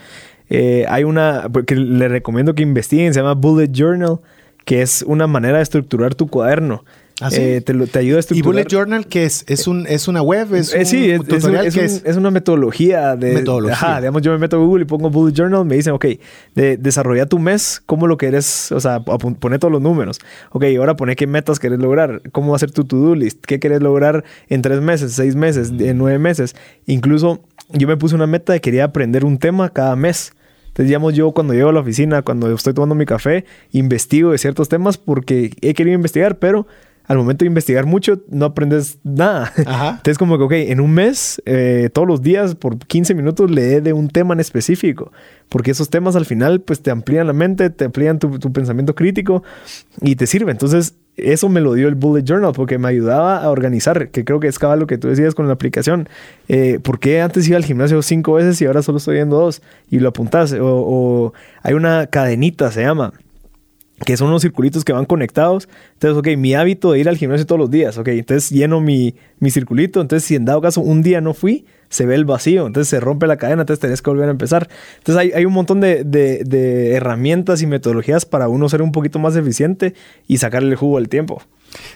Eh, hay una que le recomiendo que investiguen, se llama Bullet Journal, que es una manera de estructurar tu cuaderno. ¿Ah, sí? Eh, te, lo- te ayuda a ¿Y estructurar. Bullet Journal qué es? ¿Es, un, es una web? ¿Es Eh, un sí, es, es un- tutorial? es ¿Qué un- es? es una metodología de... Metodología. Ajá, digamos, yo me meto a Google y pongo Bullet Journal, me dicen, ok, de, desarrolla tu mes, cómo lo querés, o sea, poné todos los números. Ok, ahora poné qué metas querés lograr, cómo va a ser tu to-do list, qué querés lograr en tres meses, seis meses, en nueve meses. Incluso yo me puse una meta de quería aprender un tema cada mes. Entonces, digamos, yo cuando llego a la oficina, cuando estoy tomando mi café, investigo de ciertos temas porque he querido investigar, pero al momento de investigar mucho, no aprendes nada. Ajá. Entonces, como que, ok, en un mes, eh, todos los días, por 15 minutos, lee de un tema en específico. Porque esos temas al final, pues te amplían la mente, te amplían tu, tu pensamiento crítico y te sirve. Entonces, eso me lo dio el Bullet Journal porque me ayudaba a organizar, que creo que es cabal lo que tú decías con la aplicación. Eh, ¿Por qué antes iba al gimnasio cinco veces y ahora solo estoy yendo dos? Y lo apuntas. O, o hay una cadenita, se llama que son unos circulitos que van conectados. Entonces, ok, mi hábito de ir al gimnasio todos los días, ok, entonces lleno mi, mi circulito, entonces si en dado caso un día no fui, se ve el vacío, entonces se rompe la cadena, entonces tenés que volver a empezar. Entonces hay, hay un montón de, de, herramientas y metodologías para uno ser un poquito más eficiente y sacarle el jugo al tiempo.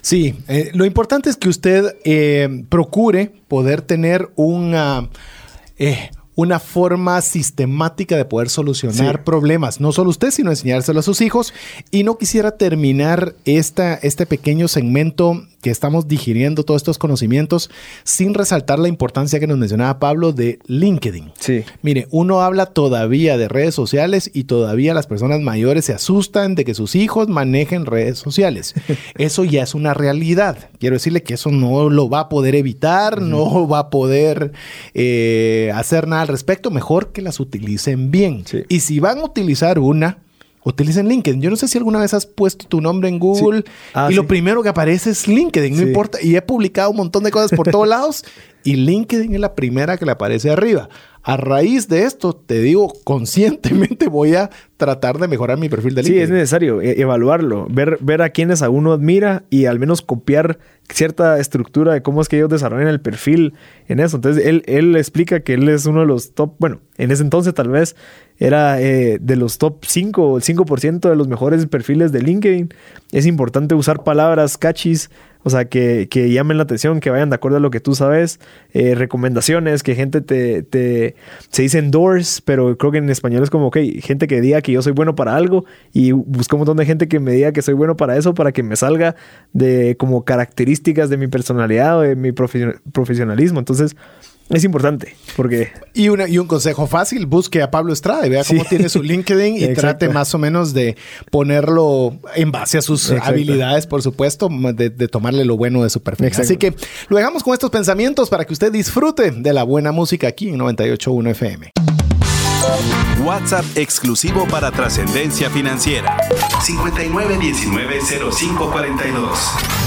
Sí, eh, lo importante es que usted eh, procure poder tener una... Eh, una forma sistemática de poder solucionar sí. problemas. No solo usted, sino enseñárselo a sus hijos. Y no quisiera terminar esta, este pequeño segmento que estamos digiriendo todos estos conocimientos sin resaltar la importancia que nos mencionaba Pablo de LinkedIn. Sí. Mire, uno habla todavía de redes sociales y todavía las personas mayores se asustan de que sus hijos manejen redes sociales. eso ya es una realidad. Quiero decirle que eso no lo va a poder evitar, uh -huh. no va a poder eh, hacer nada al respecto. Mejor que las utilicen bien. Sí. Y si van a utilizar una, utilicen LinkedIn. Yo no sé si alguna vez has puesto tu nombre en Google sí. ah, y sí. lo primero que aparece es LinkedIn, no sí. importa. Y he publicado un montón de cosas por todos lados y LinkedIn es la primera que le aparece arriba. A raíz de esto, te digo, conscientemente voy a tratar de mejorar mi perfil de LinkedIn. Sí, es necesario e evaluarlo, ver, ver a quienes a uno admira y al menos copiar cierta estructura de cómo es que ellos desarrollan el perfil en eso. Entonces, él, él explica que él es uno de los top, bueno, en ese entonces tal vez era eh, de los top 5 o el 5% de los mejores perfiles de LinkedIn. Es importante usar palabras catchies, o sea, que, que, llamen la atención, que vayan de acuerdo a lo que tú sabes. Eh, recomendaciones, que gente te, Se dice endorse, pero creo que en español es como, ok, gente que diga que yo soy bueno para algo y busco un montón de gente que me diga que soy bueno para eso para que me salga de como características de mi personalidad o de mi profesionalismo. Entonces, es importante porque... Y, una, y un consejo fácil, busque a Pablo Estrada y vea cómo sí. tiene su LinkedIn y trate más o menos de ponerlo en base a sus Exacto. habilidades, por supuesto, de, de, tomarle lo bueno de su perfil. Exacto. Así que lo dejamos con estos pensamientos para que usted disfrute de la buena música aquí en 98.1 FM. WhatsApp exclusivo para trascendencia financiera. 59190542.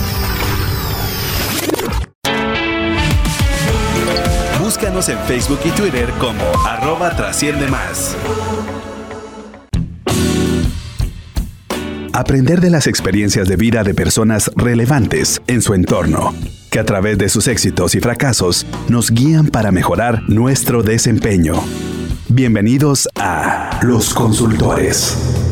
Búscanos en Facebook y Twitter como arroba trasciende más. Aprender de las experiencias de vida de personas relevantes en su entorno, que a través de sus éxitos y fracasos nos guían para mejorar nuestro desempeño. Bienvenidos a Los Consultores.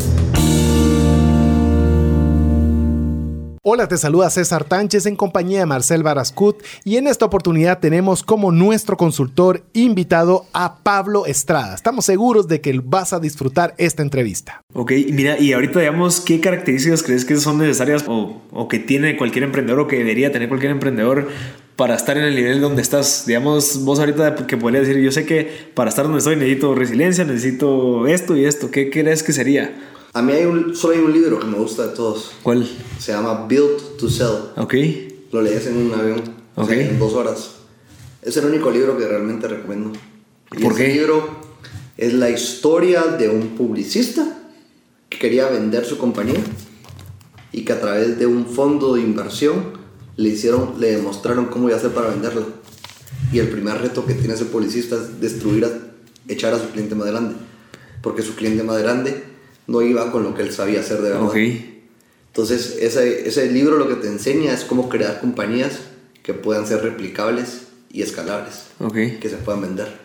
Hola, te saluda César Tánchez en compañía de Marcel Barascut y en esta oportunidad tenemos como nuestro consultor invitado a Pablo Estrada. Estamos seguros de que vas a disfrutar esta entrevista. Ok, mira, y ahorita digamos, ¿qué características crees que son necesarias o, o que tiene cualquier emprendedor o que debería tener cualquier emprendedor para estar en el nivel donde estás? Digamos, vos ahorita que podrías decir, yo sé que para estar donde estoy necesito resiliencia, necesito esto y esto. ¿Qué crees que sería? A mí hay un, solo hay un libro que me gusta de todos. ¿Cuál? Se llama Build to Sell. Ok. Lo lees en un avión. Ok. O sea, en dos horas. Es el único libro que realmente recomiendo. Y ¿Por qué? libro es la historia de un publicista que quería vender su compañía y que a través de un fondo de inversión le hicieron, le demostraron cómo iba a hacer para venderla. Y el primer reto que tiene ese publicista es destruir, a, echar a su cliente más grande. Porque su cliente más grande no iba con lo que él sabía hacer de verdad. Okay. Entonces, ese, ese libro lo que te enseña es cómo crear compañías que puedan ser replicables y escalables, okay. que se puedan vender.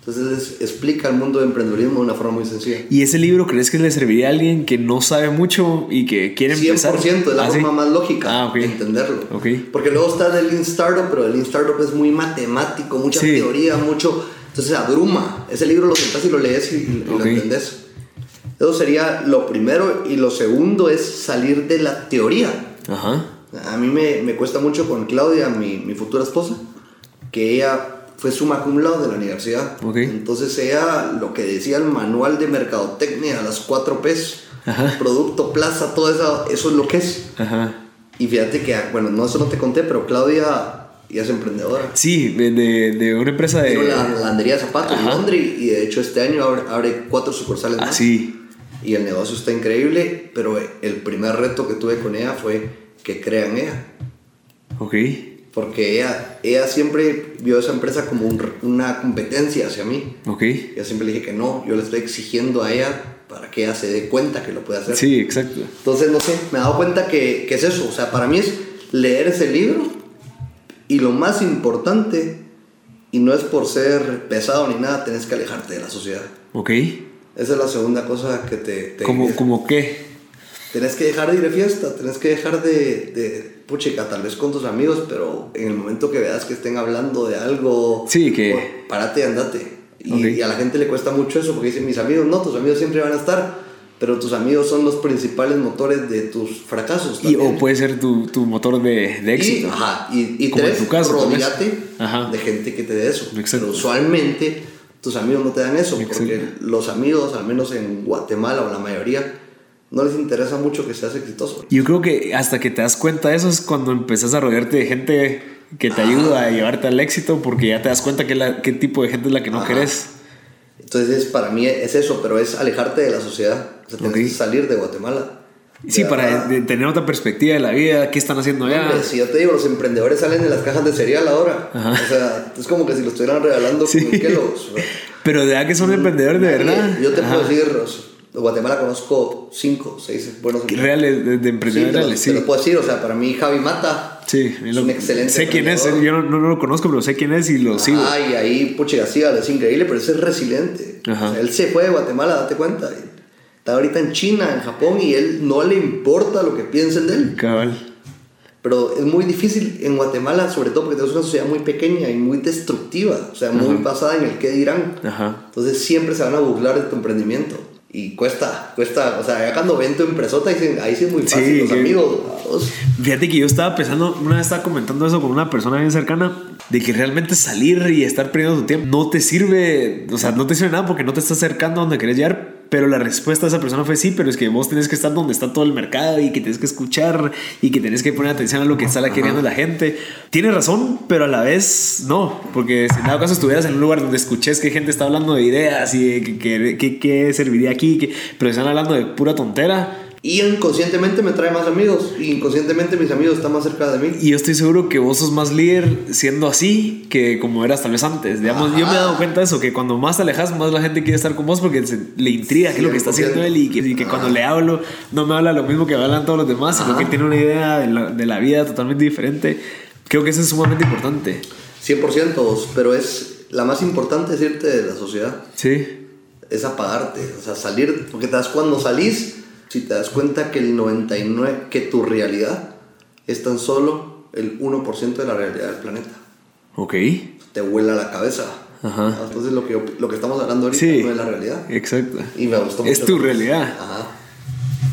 Entonces, explica el mundo de emprendedurismo de una forma muy sencilla. ¿Y ese libro crees que le serviría a alguien que no sabe mucho y que quiere 100% empezar? 100% es la ¿Ah, forma sí? más lógica ah, okay. de entenderlo. Okay. Porque luego está el Lean Startup, pero el Lean Startup es muy matemático, mucha sí. teoría, mucho... Entonces abruma. Ese libro lo sentás y lo lees y, y lo entendés. Eso sería lo primero. Y lo segundo es salir de la teoría. Ajá. A mí me, me cuesta mucho con Claudia, mi, mi, futura esposa, que ella fue summa cum laude de la universidad. Okay. Entonces ella, lo que decía el manual de mercadotecnia, las 4 P's, Ajá. producto, plaza, todo eso, eso es lo que es. Ajá. Y fíjate que, bueno, no, eso no te conté, pero Claudia ya es emprendedora. Sí, de, de, de una empresa de... Tiene la lavandería de zapatos en. Londres y de hecho este año abre, abre cuatro sucursales Ah, más. sí. Y el negocio está increíble, pero el primer reto que tuve con ella fue que crea en ella. Ok. Porque ella, ella siempre vio esa empresa como un- una competencia hacia mí. Ok. Yo siempre le dije que no, yo le estoy exigiendo a ella para que ella se dé cuenta que lo puede hacer. Sí, exacto. Entonces, no sé, me he dado cuenta que, que es eso. O sea, para mí es leer ese libro y lo más importante, y no es por ser pesado ni nada, tenés que alejarte de la sociedad. Ok. Esa es la segunda cosa que te... te ¿Como, como qué? Tenés que dejar de ir de fiesta, tenés que dejar de, de puchica, tal vez con tus amigos, pero en el momento que veas que estén hablando de algo, Sí, que- pues, párate y andate. Y, a la gente le cuesta mucho eso porque dicen mis amigos, no, tus amigos siempre van a estar, pero tus amigos son los principales motores de tus fracasos. Y, o puede ser tu, tu motor de, de éxito. Y, ajá, y, y Como en tres, tu caso, rodeate Ajá. de gente que te dé eso. Exacto. Pero usualmente tus amigos no te dan eso, porque los amigos, al menos en Guatemala o la mayoría, no les interesa mucho que seas exitoso. Yo creo que hasta que te das cuenta de eso es cuando empezás a rodearte de gente que te ayuda a llevarte al éxito porque ya te das cuenta que la, qué tipo de gente es la que no Ajá. querés. Entonces, para mí es eso, pero es alejarte de la sociedad. O sea, tienes Ok. que salir de Guatemala. Sí, para tener otra perspectiva de la vida, qué están haciendo allá. Hombre, si yo te digo, los emprendedores salen de las cajas de cereal ahora. Ajá. O sea, es como que si lo estuvieran regalando Sí. con Kellogg's. Pero de verdad que son emprendedores de verdad. Yo te Ajá. puedo decir, de Guatemala conozco cinco, seis buenos Reales, de, de Sí, emprendedores te lo- reales, te sí. lo puedo decir, o sea, para mí Javi Mata Sí, es un excelente Sé quién es, yo no, no lo conozco, pero sé quién es y lo sigo. Ay, ahí, García, es increíble, pero ese es resiliente. Ajá. O sea, él se fue de Guatemala, date cuenta. Está ahorita en China, en Japón, y él no le importa lo que piensen de él. Cabal. Pero es muy difícil en Guatemala, sobre todo porque tenemos una sociedad muy pequeña y muy destructiva, o sea, muy basada en el qué dirán. Ajá. Entonces siempre se van a burlar de tu emprendimiento. Y cuesta, cuesta, o sea, ya cuando ven tu empresota, dicen, ahí sí es muy fácil, Sí, los que- amigos. vamos. Fíjate que yo estaba pensando, una vez estaba comentando eso con una persona bien cercana, de que realmente salir y estar perdiendo tu tiempo no te sirve, o sea, no te sirve nada porque no te estás acercando a donde querés llegar. Pero la respuesta de esa persona fue sí, pero es que vos tenés que estar donde está todo el mercado y que tenés que escuchar y que tenés que poner atención a lo que está la queriendo la gente. Tiene razón, pero a la vez no, porque si en dado caso estuvieras en un lugar donde escuches que gente está hablando de ideas y de que, que, que- que serviría aquí, que, pero están hablando de pura tontera, Y inconscientemente me trae más amigos. Y inconscientemente mis amigos están más cerca de mí. Y yo estoy seguro que vos sos más líder siendo así que como eras tal vez antes. Digamos, yo me he dado cuenta de eso, que cuando más te alejas, más la gente quiere estar con vos porque se- le intriga qué es lo que está haciendo 100%. él y que, y que cuando le hablo no me habla lo mismo que hablan todos los demás, sino que tiene una idea de la, de la vida totalmente diferente. Creo que eso es sumamente importante. 100%, pero es la más importante es irte de la sociedad. Sí. Es apagarte, o sea, salir, porque te das cuando salís, si te das cuenta que el 99, que tu realidad es tan solo el 1% de la realidad del planeta. Ok. Te vuela la cabeza. Ajá. Entonces lo que, yo- lo que estamos hablando ahorita Sí. no es la realidad. Exacto. Y me gustó mucho. Es tu realidad. Ajá.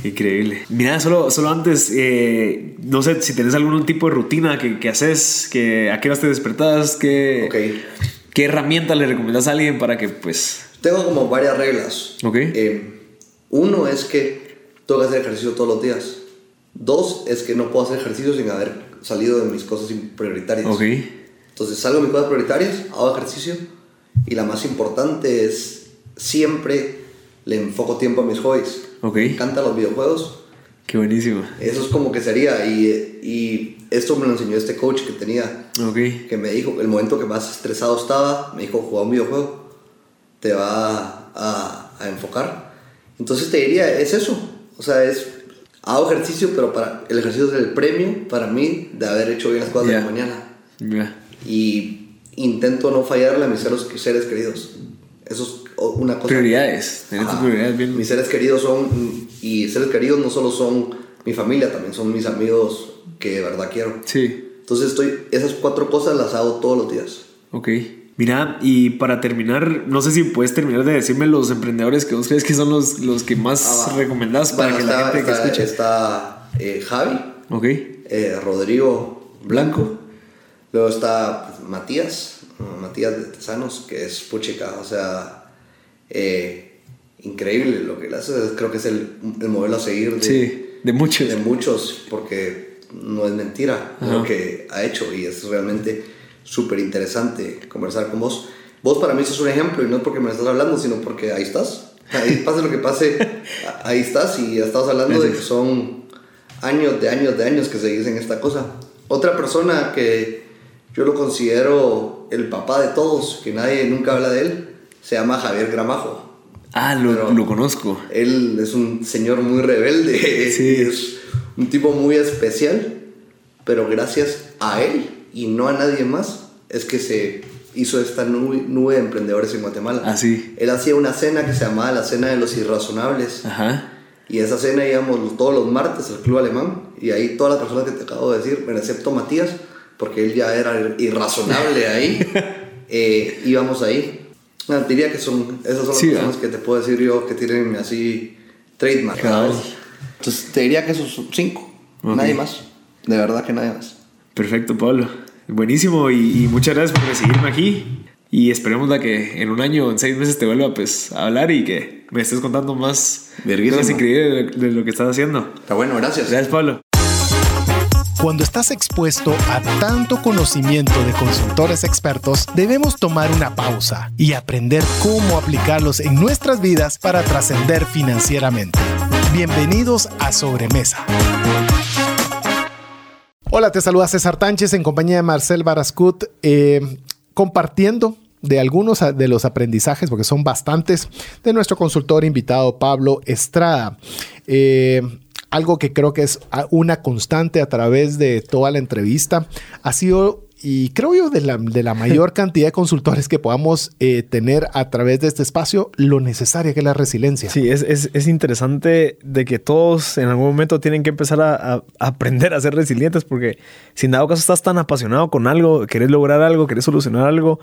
Increíble. Mira, solo, solo antes, eh, no sé si tenés algún tipo de rutina que, que haces, que a qué horas te despertás, qué, Ok. qué herramienta le recomendás a alguien para que, pues, Tengo como varias reglas. Ok. Eh, uno es que tengo que hacer ejercicio todos los días. Dos es que no puedo hacer ejercicio sin haber salido de mis cosas prioritarias. ok, Entonces salgo de mis cosas prioritarias, hago ejercicio y la más importante es siempre le enfoco tiempo a mis hobbies. Ok. Me encantan los videojuegos. qué buenísimo. Eso es como que sería. Y, y esto me lo enseñó este coach que tenía Ok, que me dijo, el momento que más estresado estaba, me dijo, juega un videojuego, te va a, a enfocar. Entonces te diría, es eso. O sea, es, hago ejercicio, pero para, el ejercicio es el premio para mí de haber hecho bien las cosas de Ya. la mañana. ya. Y intento no fallarle a mis seres, seres queridos. Eso es una cosa. Prioridades, tener tus prioridades bien. Mis seres queridos son, y seres queridos no solo son mi familia, también son mis amigos que de verdad quiero. Sí, Entonces estoy, esas cuatro cosas las hago todos los días. ok. Mira, y para terminar, no sé si puedes terminar de decirme los emprendedores que vos crees que son los, los que más Ah, recomendás para Bueno, que la está, gente que escuche. está, eh, Javi, Ok, eh, Rodrigo Blanco, luego está pues, Matías, Matías de Tesanos, que es puchica, o sea, eh, increíble lo que él hace, creo que es el, el modelo a seguir de, sí, de muchos. de muchos, porque no es mentira lo que ha hecho y es realmente súper interesante conversar con vos. Vos para mí sos un ejemplo y no es porque me estás hablando, sino porque ahí estás. Ahí pase lo que pase, ahí estás y estás hablando de que son años de años de años que se dicen esta cosa. Otra persona que yo lo considero el papá de todos, que nadie nunca habla de él, se llama Javier Gramajo. Ah, lo, lo conozco. Él es un señor muy rebelde, Sí. es un tipo muy especial, pero gracias a él y no a nadie más es que se hizo esta nube, nube de emprendedores en Guatemala. Ah, sí. Él hacía una cena que se llamaba la Cena de los Irrazonables. Ajá. Y esa cena íbamos todos los martes al Club Alemán. Y ahí todas las personas que te acabo de decir, excepto Matías, porque él ya era irrazonable ahí, eh, íbamos ahí. No, diría que son, esas son las Sí, personas ¿verdad? que te puedo decir yo que tienen así trademark. Entonces te diría que esos son cinco. Ok. Nadie más. De verdad que nadie más. Perfecto, Pablo. Buenísimo y, y muchas gracias por recibirme aquí. Y esperemos la que en un año o en seis meses te vuelva pues, a hablar y que me estés contando más cosas increíbles de, de lo que estás haciendo. Está bueno, gracias. Gracias, Pablo. Cuando estás expuesto a tanto conocimiento de consultores expertos, debemos tomar una pausa y aprender cómo aplicarlos en nuestras vidas para trascender financieramente. Bienvenidos a Sobremesa. Hola, te saluda César Tánchez en compañía de Marcel Barascut, eh, compartiendo de algunos de los aprendizajes, porque son bastantes, de nuestro consultor invitado Pablo Estrada. Eh, algo que creo que es una constante a través de toda la entrevista ha sido, y creo yo, de la, de la mayor cantidad de consultores que podamos eh, tener a través de este espacio, lo necesaria que es la resiliencia. Sí, es, es, es interesante de que todos en algún momento tienen que empezar a, a aprender a ser resilientes porque si en dado caso estás tan apasionado con algo, querés lograr algo, querés solucionar algo,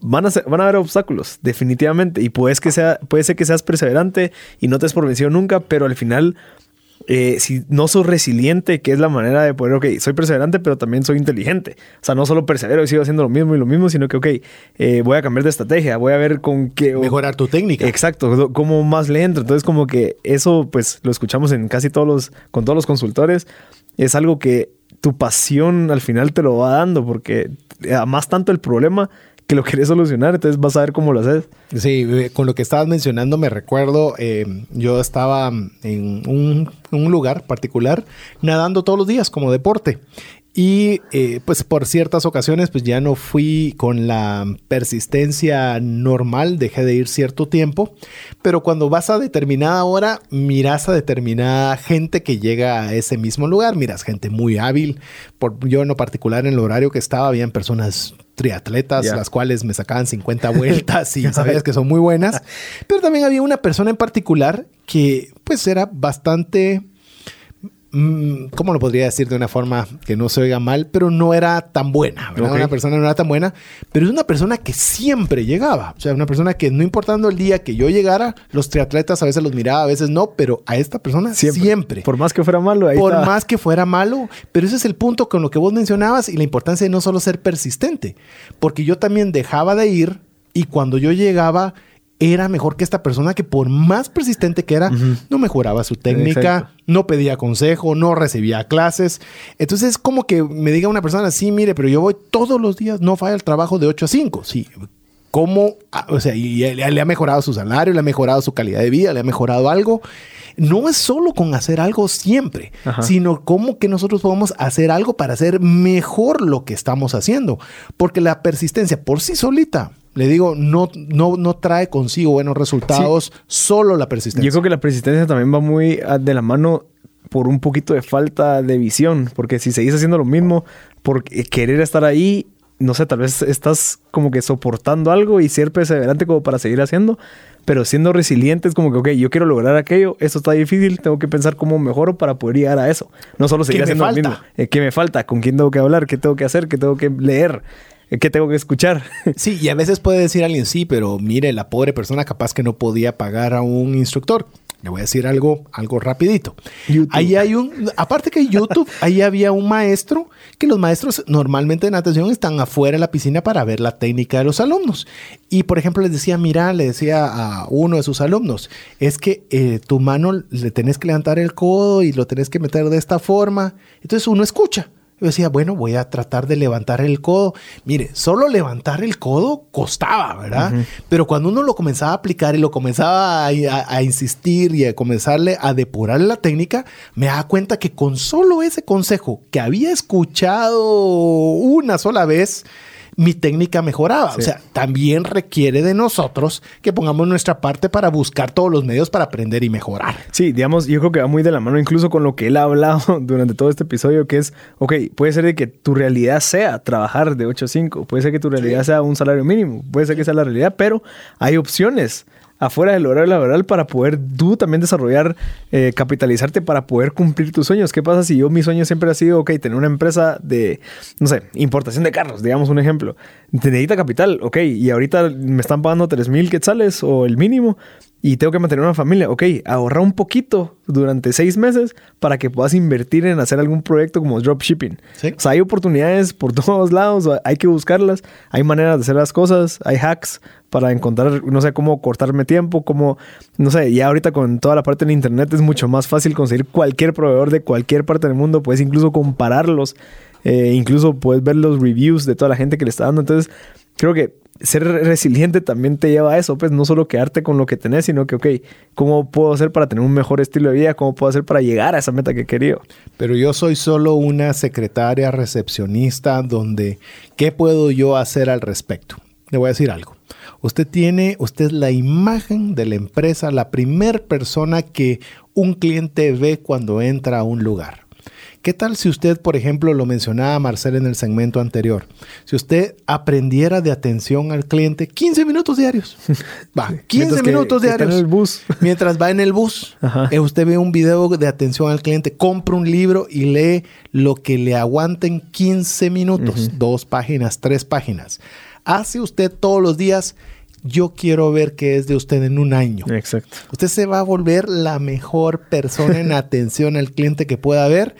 van a, ser- van a haber obstáculos, definitivamente. Y puedes que sea, puede ser que seas perseverante y no te des por vencido nunca, pero al final... eh, si no sos resiliente, que es la manera de poder, ok, soy perseverante, pero también soy inteligente. O sea, no solo persevero y sigo haciendo lo mismo y lo mismo, sino que, ok, eh, voy a cambiar de estrategia, voy a ver con qué... Mejorar tu técnica. Exacto, como más le entro. Entonces, como que eso, pues, lo escuchamos en casi todos los, con todos los consultores. Es algo que tu pasión al final te lo va dando, porque más tanto el problema que lo querés solucionar, entonces vas a ver cómo lo haces. Sí, eh, con lo que estabas mencionando me recuerdo, eh, yo estaba en un, un lugar particular nadando todos los días como deporte. Y eh, pues por ciertas ocasiones pues ya no fui con la persistencia normal, dejé de ir cierto tiempo, pero cuando vas a determinada hora, miras a determinada gente que llega a ese mismo lugar, miras gente muy hábil, por, yo en lo particular en el horario que estaba, habían personas triatletas, las cuales me sacaban 50 vueltas y sabías que son muy buenas, pero también había una persona en particular que pues era bastante ¿cómo lo podría decir de una forma que no se oiga mal? Pero no era tan buena, ¿verdad? Una persona no era tan buena, pero es una persona que siempre llegaba. O sea, una persona que no importando el día que yo llegara, los triatletas a veces los miraba, a veces no, pero a esta persona siempre. Por más que fuera malo, ahí Por está. más que fuera malo, pero ese es el punto con lo que vos mencionabas y la importancia de no solo ser persistente, porque yo también dejaba de ir y cuando yo llegaba era mejor que esta persona que por más persistente que era, no mejoraba su técnica, Exacto. no pedía consejo, no recibía clases. Entonces es como que me diga una persona, sí, mire, pero yo voy todos los días, no falla el trabajo de 8 a 5. Sí, cómo, ah, o sea, y le, le ha mejorado su salario, le ha mejorado su calidad de vida, le ha mejorado algo. No es solo con hacer algo siempre, Ajá. sino cómo que nosotros podemos hacer algo para hacer mejor lo que estamos haciendo. Porque la persistencia por sí solita, le digo, no, no, no trae consigo buenos resultados, solo la persistencia. Yo creo que la persistencia también va muy ah, de la mano por un poquito de falta de visión, porque si seguís haciendo lo mismo por querer estar ahí, no sé, tal vez estás como que soportando algo y ser perseverante como para seguir haciendo, pero siendo resiliente es como que, ok, yo quiero lograr aquello, esto está difícil, tengo que pensar cómo mejoro para poder llegar a eso. No solo seguir ¿Qué me haciendo lo mismo. Eh, ¿Qué me falta? ¿Con quién tengo que hablar? ¿Qué tengo que hacer? ¿Qué tengo que leer? ¿Qué tengo que escuchar? Sí, y a veces puede decir alguien, sí, pero mire, la pobre persona capaz que no podía pagar a un instructor. Le voy a decir algo, algo rapidito. YouTube. Ahí hay un, aparte que YouTube, ahí había un maestro, que los maestros normalmente de natación están afuera de la piscina para ver la técnica de los alumnos. Y por ejemplo les decía, mira, le decía a uno de sus alumnos, es que eh, tu mano le tenés que levantar el codo y lo tenés que meter de esta forma. Entonces uno escucha. Yo decía, bueno, voy a tratar de levantar el codo. Mire, solo levantar el codo costaba, ¿verdad? Pero cuando uno lo comenzaba a aplicar y lo comenzaba a, a- a insistir y a comenzarle a depurar la técnica, me daba cuenta que con solo ese consejo que había escuchado una sola vez, mi técnica mejoraba. O sea, también requiere de nosotros que pongamos nuestra parte para buscar todos los medios para aprender y mejorar. Sí, digamos, yo creo que va muy de la mano incluso con lo que él ha hablado durante todo este episodio, que es, ok, puede ser de que tu realidad sea trabajar de 8 a 5, puede ser que tu realidad sea un salario mínimo, puede ser que sea la realidad, pero hay opciones afuera del horario laboral para poder tú también desarrollar, eh, capitalizarte para poder cumplir tus sueños. ¿Qué pasa si yo mi sueño siempre ha sido, ok, tener una empresa de, no sé, importación de carros, digamos un ejemplo. Te necesita capital, ok, y ahorita me están pagando 3 mil quetzales o el mínimo y tengo que mantener una familia, ok, ahorra un poquito durante seis meses para que puedas invertir en hacer algún proyecto como dropshipping. Sí. O sea, hay oportunidades por todos lados, hay que buscarlas, hay maneras de hacer las cosas, hay hacks para encontrar, no sé, cómo cortarme tiempo, cómo, no sé, ya ahorita con toda la parte del internet es mucho más fácil conseguir cualquier proveedor de cualquier parte del mundo, puedes incluso compararlos, eh, incluso puedes ver los reviews de toda la gente que le está dando, entonces creo que ser resiliente también te lleva a eso, pues no solo quedarte con lo que tenés, sino que, ok, ¿cómo puedo hacer para tener un mejor estilo de vida? ¿Cómo puedo hacer para llegar a esa meta que he querido? Pero yo soy solo una secretaria recepcionista donde, ¿qué puedo yo hacer al respecto? Le voy a decir algo. Usted tiene, usted es la imagen de la empresa, la primer persona que un cliente ve cuando entra a un lugar. ¿Qué tal si usted, por ejemplo, lo mencionaba Marcel en el segmento anterior? Si usted aprendiera de atención al cliente 15 minutos diarios. Va, 15 Mientras que- minutos diarios. en el bus. Mientras va en el bus, Ajá. eh, usted ve un video de atención al cliente, compra un libro y lee lo que le aguanten 15 minutos, dos páginas, tres páginas. Hace usted todos los días, yo quiero ver qué es de usted en un año. Exacto. Usted se va a volver la mejor persona en atención al cliente que pueda haber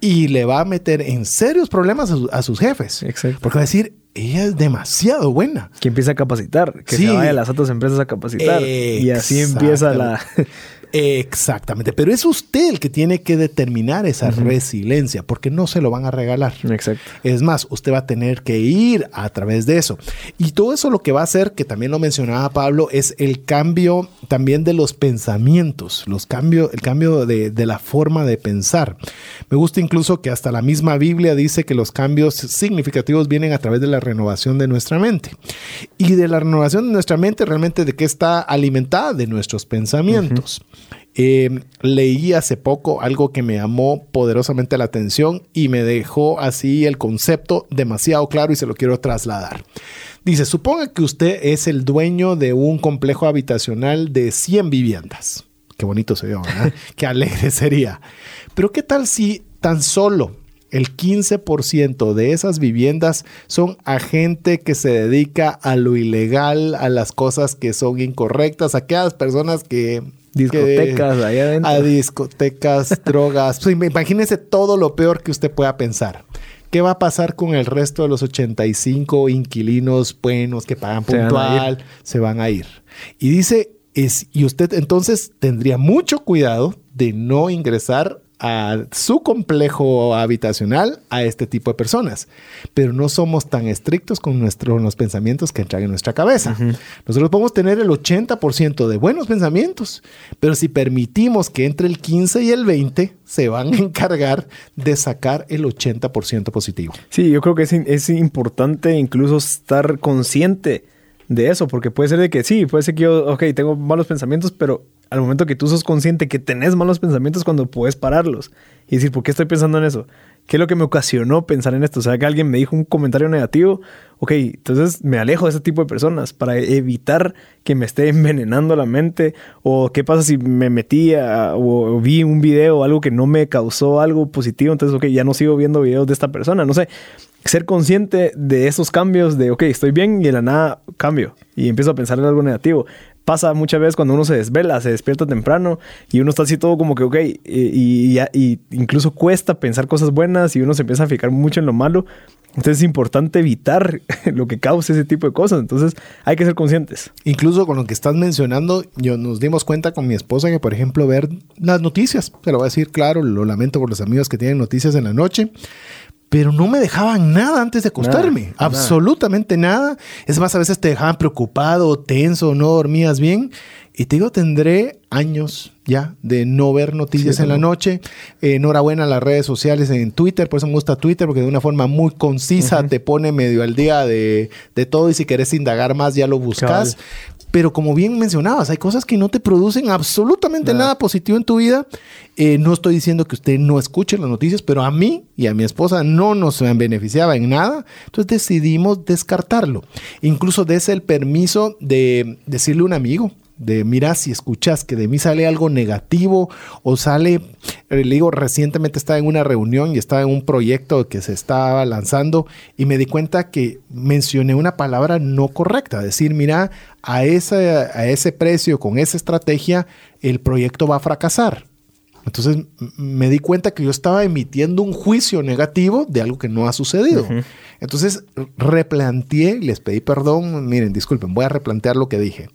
y le va a meter en serios problemas a, su- a sus jefes. Exacto. Porque va a decir, ella es demasiado buena. Que empieza a capacitar, que Sí. se vaya a las otras empresas a capacitar. Y así empieza la... Exactamente, pero es usted el que tiene que determinar esa resiliencia, porque no se lo van a regalar. Exacto. Es más, usted va a tener que ir a través de eso. Y todo eso lo que va a hacer, que también lo mencionaba Pablo, es el cambio también de los pensamientos, los cambio, el cambio de, de la forma de pensar. Me gusta incluso que hasta la misma Biblia dice que los cambios significativos vienen a través de la renovación de nuestra mente. Y de la renovación de nuestra mente, realmente de qué está alimentada de nuestros pensamientos. Eh, leí hace poco algo que me llamó poderosamente la atención y me dejó así el concepto demasiado claro y se lo quiero trasladar. Dice, suponga que usted es el dueño de un complejo habitacional de 100 viviendas. Qué bonito se ve, ¿verdad? Qué alegre sería. Pero ¿qué tal si tan solo el 15% de esas viviendas son a gente que se dedica a lo ilegal, a las cosas que son incorrectas, a aquellas personas que... Discotecas que- ahí adentro. A discotecas, drogas. Pues, imagínese todo lo peor que usted pueda pensar. ¿Qué va a pasar con el resto de los 85 inquilinos buenos que pagan Se van a ir. puntual? Se van a ir. Y dice, es, y usted entonces tendría mucho cuidado de no ingresar a su complejo habitacional a este tipo de personas. Pero no somos tan estrictos con, nuestro, con los pensamientos que entran en nuestra cabeza. Nosotros podemos tener el 80% de buenos pensamientos, pero si permitimos que entre el 15 y el 20, se van a encargar de sacar el 80% positivo. Sí, yo creo que es, es importante incluso estar consciente de eso, porque puede ser de que sí, puede ser que yo, ok, tengo malos pensamientos, pero al momento que tú sos consciente que tenés malos pensamientos cuando puedes pararlos y decir, ¿por qué estoy pensando en eso? ¿Qué es lo que me ocasionó pensar en esto? O sea, que alguien me dijo un comentario negativo, ok, entonces me alejo de ese tipo de personas para evitar que me esté envenenando la mente o qué pasa si me metí a- o, vi un video o algo que no me causó algo positivo, entonces, ok, ya no sigo viendo videos de esta persona, no sé ser consciente de esos cambios de, ok, estoy bien y de la nada cambio y empiezo a pensar en algo negativo. Pasa muchas veces cuando uno se desvela, se despierta temprano y uno está así todo como que, ok, y, y, y incluso cuesta pensar cosas buenas y uno se empieza a fijar mucho en lo malo. Entonces es importante evitar lo que cause ese tipo de cosas. Entonces hay que ser conscientes. Incluso con lo que estás mencionando, yo nos dimos cuenta con mi esposa que, por ejemplo, ver las noticias, te lo voy a decir claro, lo lamento por los amigos que tienen noticias en la noche, pero no me dejaban nada antes de acostarme, absolutamente nada. Es más, a veces te dejaban preocupado, tenso, no dormías bien. Y te digo, tendré años ya de no ver noticias en la noche. enhorabuena a las redes sociales en Twitter, por eso me gusta Twitter, porque de una forma muy concisa te pone medio al día de, de, todo y si querés indagar más ya lo buscas. Pero como bien mencionabas, hay cosas que no te producen absolutamente nada, positivo en tu vida. Eh, no estoy diciendo que usted no escuche las noticias, pero a mí y a mi esposa no nos beneficiaba en nada. Entonces decidimos descartarlo. Incluso des el permiso de decirle a un amigo, de mira si escuchas que de mí sale algo negativo o sale, eh, le digo, recientemente estaba en una reunión y estaba en un proyecto que se estaba lanzando y me di cuenta que mencioné una palabra no correcta, decir, mira, a ese, a ese precio, con esa estrategia, el proyecto va a fracasar. Entonces me di cuenta que yo estaba emitiendo un juicio negativo de algo que no ha sucedido. Entonces replanteé, les pedí perdón, miren, disculpen, voy a replantear lo que dije.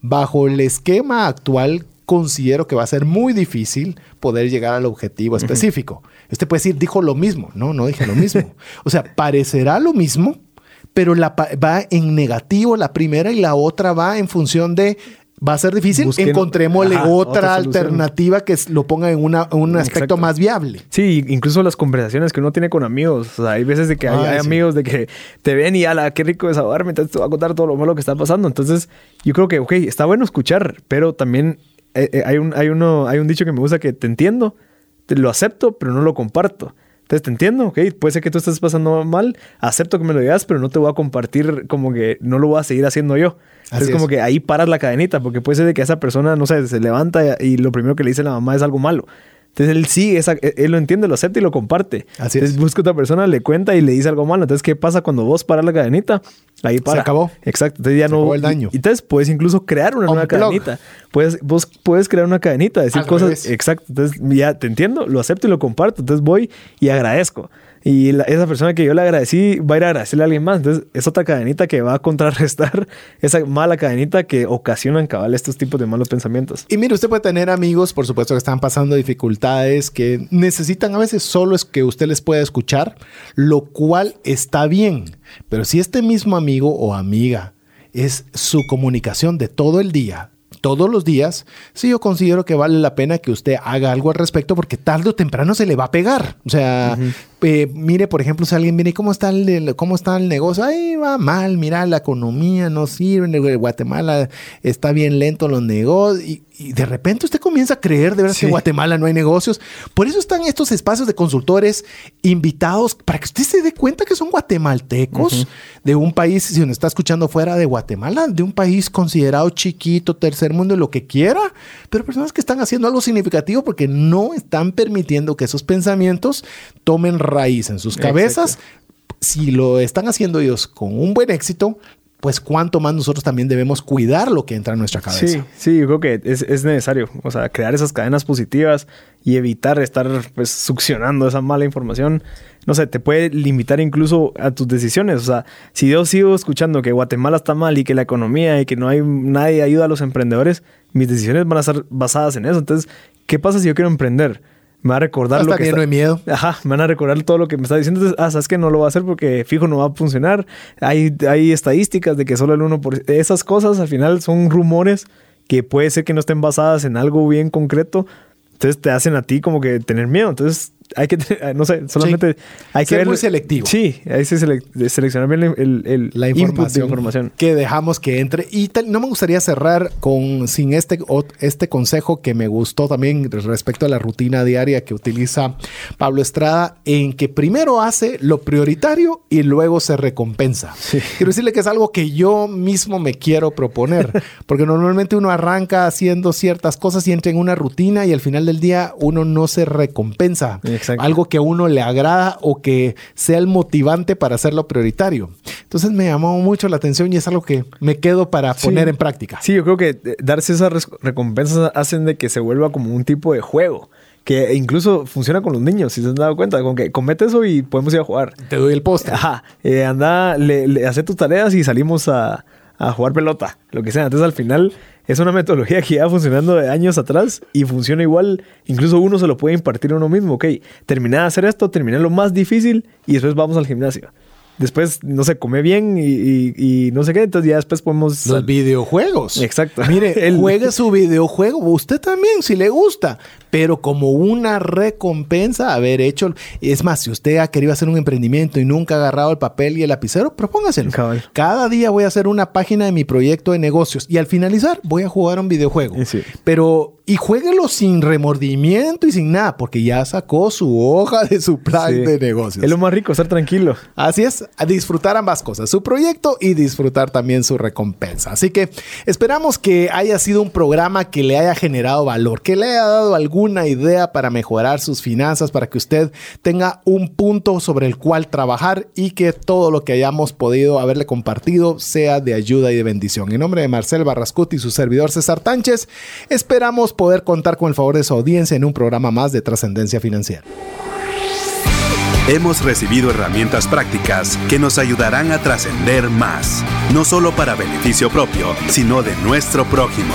Bajo el esquema actual, considero que va a ser muy difícil poder llegar al objetivo específico. Este puede decir, dijo lo mismo. No, no dije lo mismo. o sea, parecerá lo mismo, pero la, va en negativo la primera y la otra va en función de va a ser difícil. Encontrémosle otra, alternativa que lo ponga en una, un aspecto más viable. Sí, incluso las conversaciones que uno tiene con amigos. O sea, hay veces de que hay, amigos de que te ven y ala, qué rico desahogarme, entonces te voy a contar todo lo malo que está pasando. Entonces, yo creo que, ok, está bueno escuchar, pero también eh, eh, hay, un, hay, uno, hay un dicho que me gusta que te entiendo, te lo acepto, pero no lo comparto. Entonces te entiendo, ok, puede ser que tú estés pasando mal, acepto que me lo digas, pero no te voy a compartir como que no lo voy a seguir haciendo yo. es como que ahí paras la cadenita, porque puede ser de que esa persona, no sé, se levanta y lo primero que le dice la mamá es algo malo. Entonces él sí, e, él lo entiende, lo acepta y lo comparte. Así Entonces busca otra persona, le cuenta y le dice algo malo. Entonces, ¿qué pasa cuando vos paras la cadenita? Ahí para. Se acabó. Exacto. Entonces ya no. Acabó el daño. Y, entonces puedes incluso crear una nueva cadenita. Puedes, vos puedes crear una cadenita, decir cosas. Exacto. Entonces ya te entiendo, lo acepto y lo comparto. Entonces voy y agradezco. Y esa persona que yo le agradecí va a ir a agradecerle a alguien más. Entonces, es otra cadenita que va a contrarrestar esa mala cadenita que ocasionan cabal estos tipos de malos pensamientos. Y mire, usted puede tener amigos, por supuesto, que están pasando dificultades, que necesitan a veces solo es que usted les pueda escuchar, lo cual está bien. Pero si este mismo amigo o amiga es su comunicación de todo el día, todos los días, sí yo considero que vale la pena que usted haga algo al respecto porque tarde o temprano se le va a pegar. O sea, eh, mire, por ejemplo, si alguien viene, ¿cómo está el, cómo está el negocio? Ahí va mal, mira, la economía no sirve, en Guatemala está bien lento los negocios. Y, de repente usted comienza a creer de verdad que en Guatemala no hay negocios. Por eso están estos espacios de consultores invitados para que usted se dé cuenta que son guatemaltecos de un país, si uno está escuchando fuera de Guatemala, de un país considerado chiquito, tercer mundo, lo que quiera, pero personas que están haciendo algo significativo porque no están permitiendo que esos pensamientos tomen raíz en sus cabezas. Si lo están haciendo ellos con un buen éxito, pues cuánto más nosotros también debemos cuidar lo que entra en nuestra cabeza. Sí, sí, yo creo que es, es, necesario, o sea, crear esas cadenas positivas y evitar estar pues succionando esa mala información. No sé, te puede limitar incluso a tus decisiones. O sea, si yo sigo escuchando que Guatemala está mal y que la economía y que no hay nadie ayuda a los emprendedores, mis decisiones van a estar basadas en eso. Entonces, ¿qué pasa si yo quiero emprender? Me va a recordar lo que está... de miedo. Ajá, me van a recordar todo lo que me está diciendo. Entonces, ah, sabes que no lo va a hacer porque fijo no va a funcionar. Hay, hay estadísticas de que solo el 1%. Esas cosas al final son rumores que puede ser que no estén basadas en algo bien concreto. Entonces te hacen a ti como que tener miedo. Entonces hay que, no sé, solamente hay que ser muy selectivo. Sí, hay que seleccionar bien el, la información, que dejamos que entre. Y no me gustaría cerrar con sin este, este consejo que me gustó también respecto a la rutina diaria que utiliza Pablo Estrada, en que primero hace lo prioritario y luego se recompensa. Quiero decirle que es algo que yo mismo me quiero proponer, porque normalmente uno arranca haciendo ciertas cosas y entra en una rutina y al final del día uno no se recompensa algo que a uno le agrada o que sea el motivante para hacerlo prioritario. Entonces me llamó mucho la atención y es algo que me quedo para Sí. poner en práctica. Sí, yo creo que eh, darse esas recompensas hacen de que se vuelva como un tipo de juego. Que incluso funciona con los niños, si se han dado cuenta. Con que comete eso y podemos ir a jugar. Te doy el poste. Ajá. Eh, anda, le, le- hace tus tareas y salimos a, a jugar pelota. Lo que sea. Entonces al final es una metodología que lleva funcionando de años atrás y funciona igual. Incluso uno se lo puede impartir a uno mismo. Ok, terminé de hacer esto, terminé lo más difícil y después vamos al gimnasio. Después, no sé, come bien y, y- y no sé qué. Entonces ya después podemos... Los videojuegos. Exacto. Mire, El- juegue su videojuego. Usted también, si le gusta. Pero como una recompensa haber hecho. Es más, si usted ha querido hacer un emprendimiento y nunca ha agarrado el papel y el lapicero, propóngaselo. Cabal. Cada día voy a hacer una página de mi proyecto de negocios. Y al finalizar, voy a jugar un videojuego. Sí. Pero. Y jueguelo sin remordimiento y sin nada, porque ya sacó su hoja de su plan Sí. de negocios. Es lo más rico, estar tranquilo. Así es, a disfrutar ambas cosas, su proyecto y disfrutar también su recompensa. Así que esperamos que haya sido un programa que le haya generado valor, que le haya dado alguna idea para mejorar sus finanzas, para que usted tenga un punto sobre el cual trabajar y que todo lo que hayamos podido haberle compartido sea de ayuda y de bendición. En nombre de Marcel Barrascut y su servidor César Tánchez, esperamos poder contar con el favor de su audiencia en un programa más de trascendencia financiera. Hemos recibido herramientas prácticas que nos ayudarán a trascender más, no solo para beneficio propio, sino de nuestro prójimo.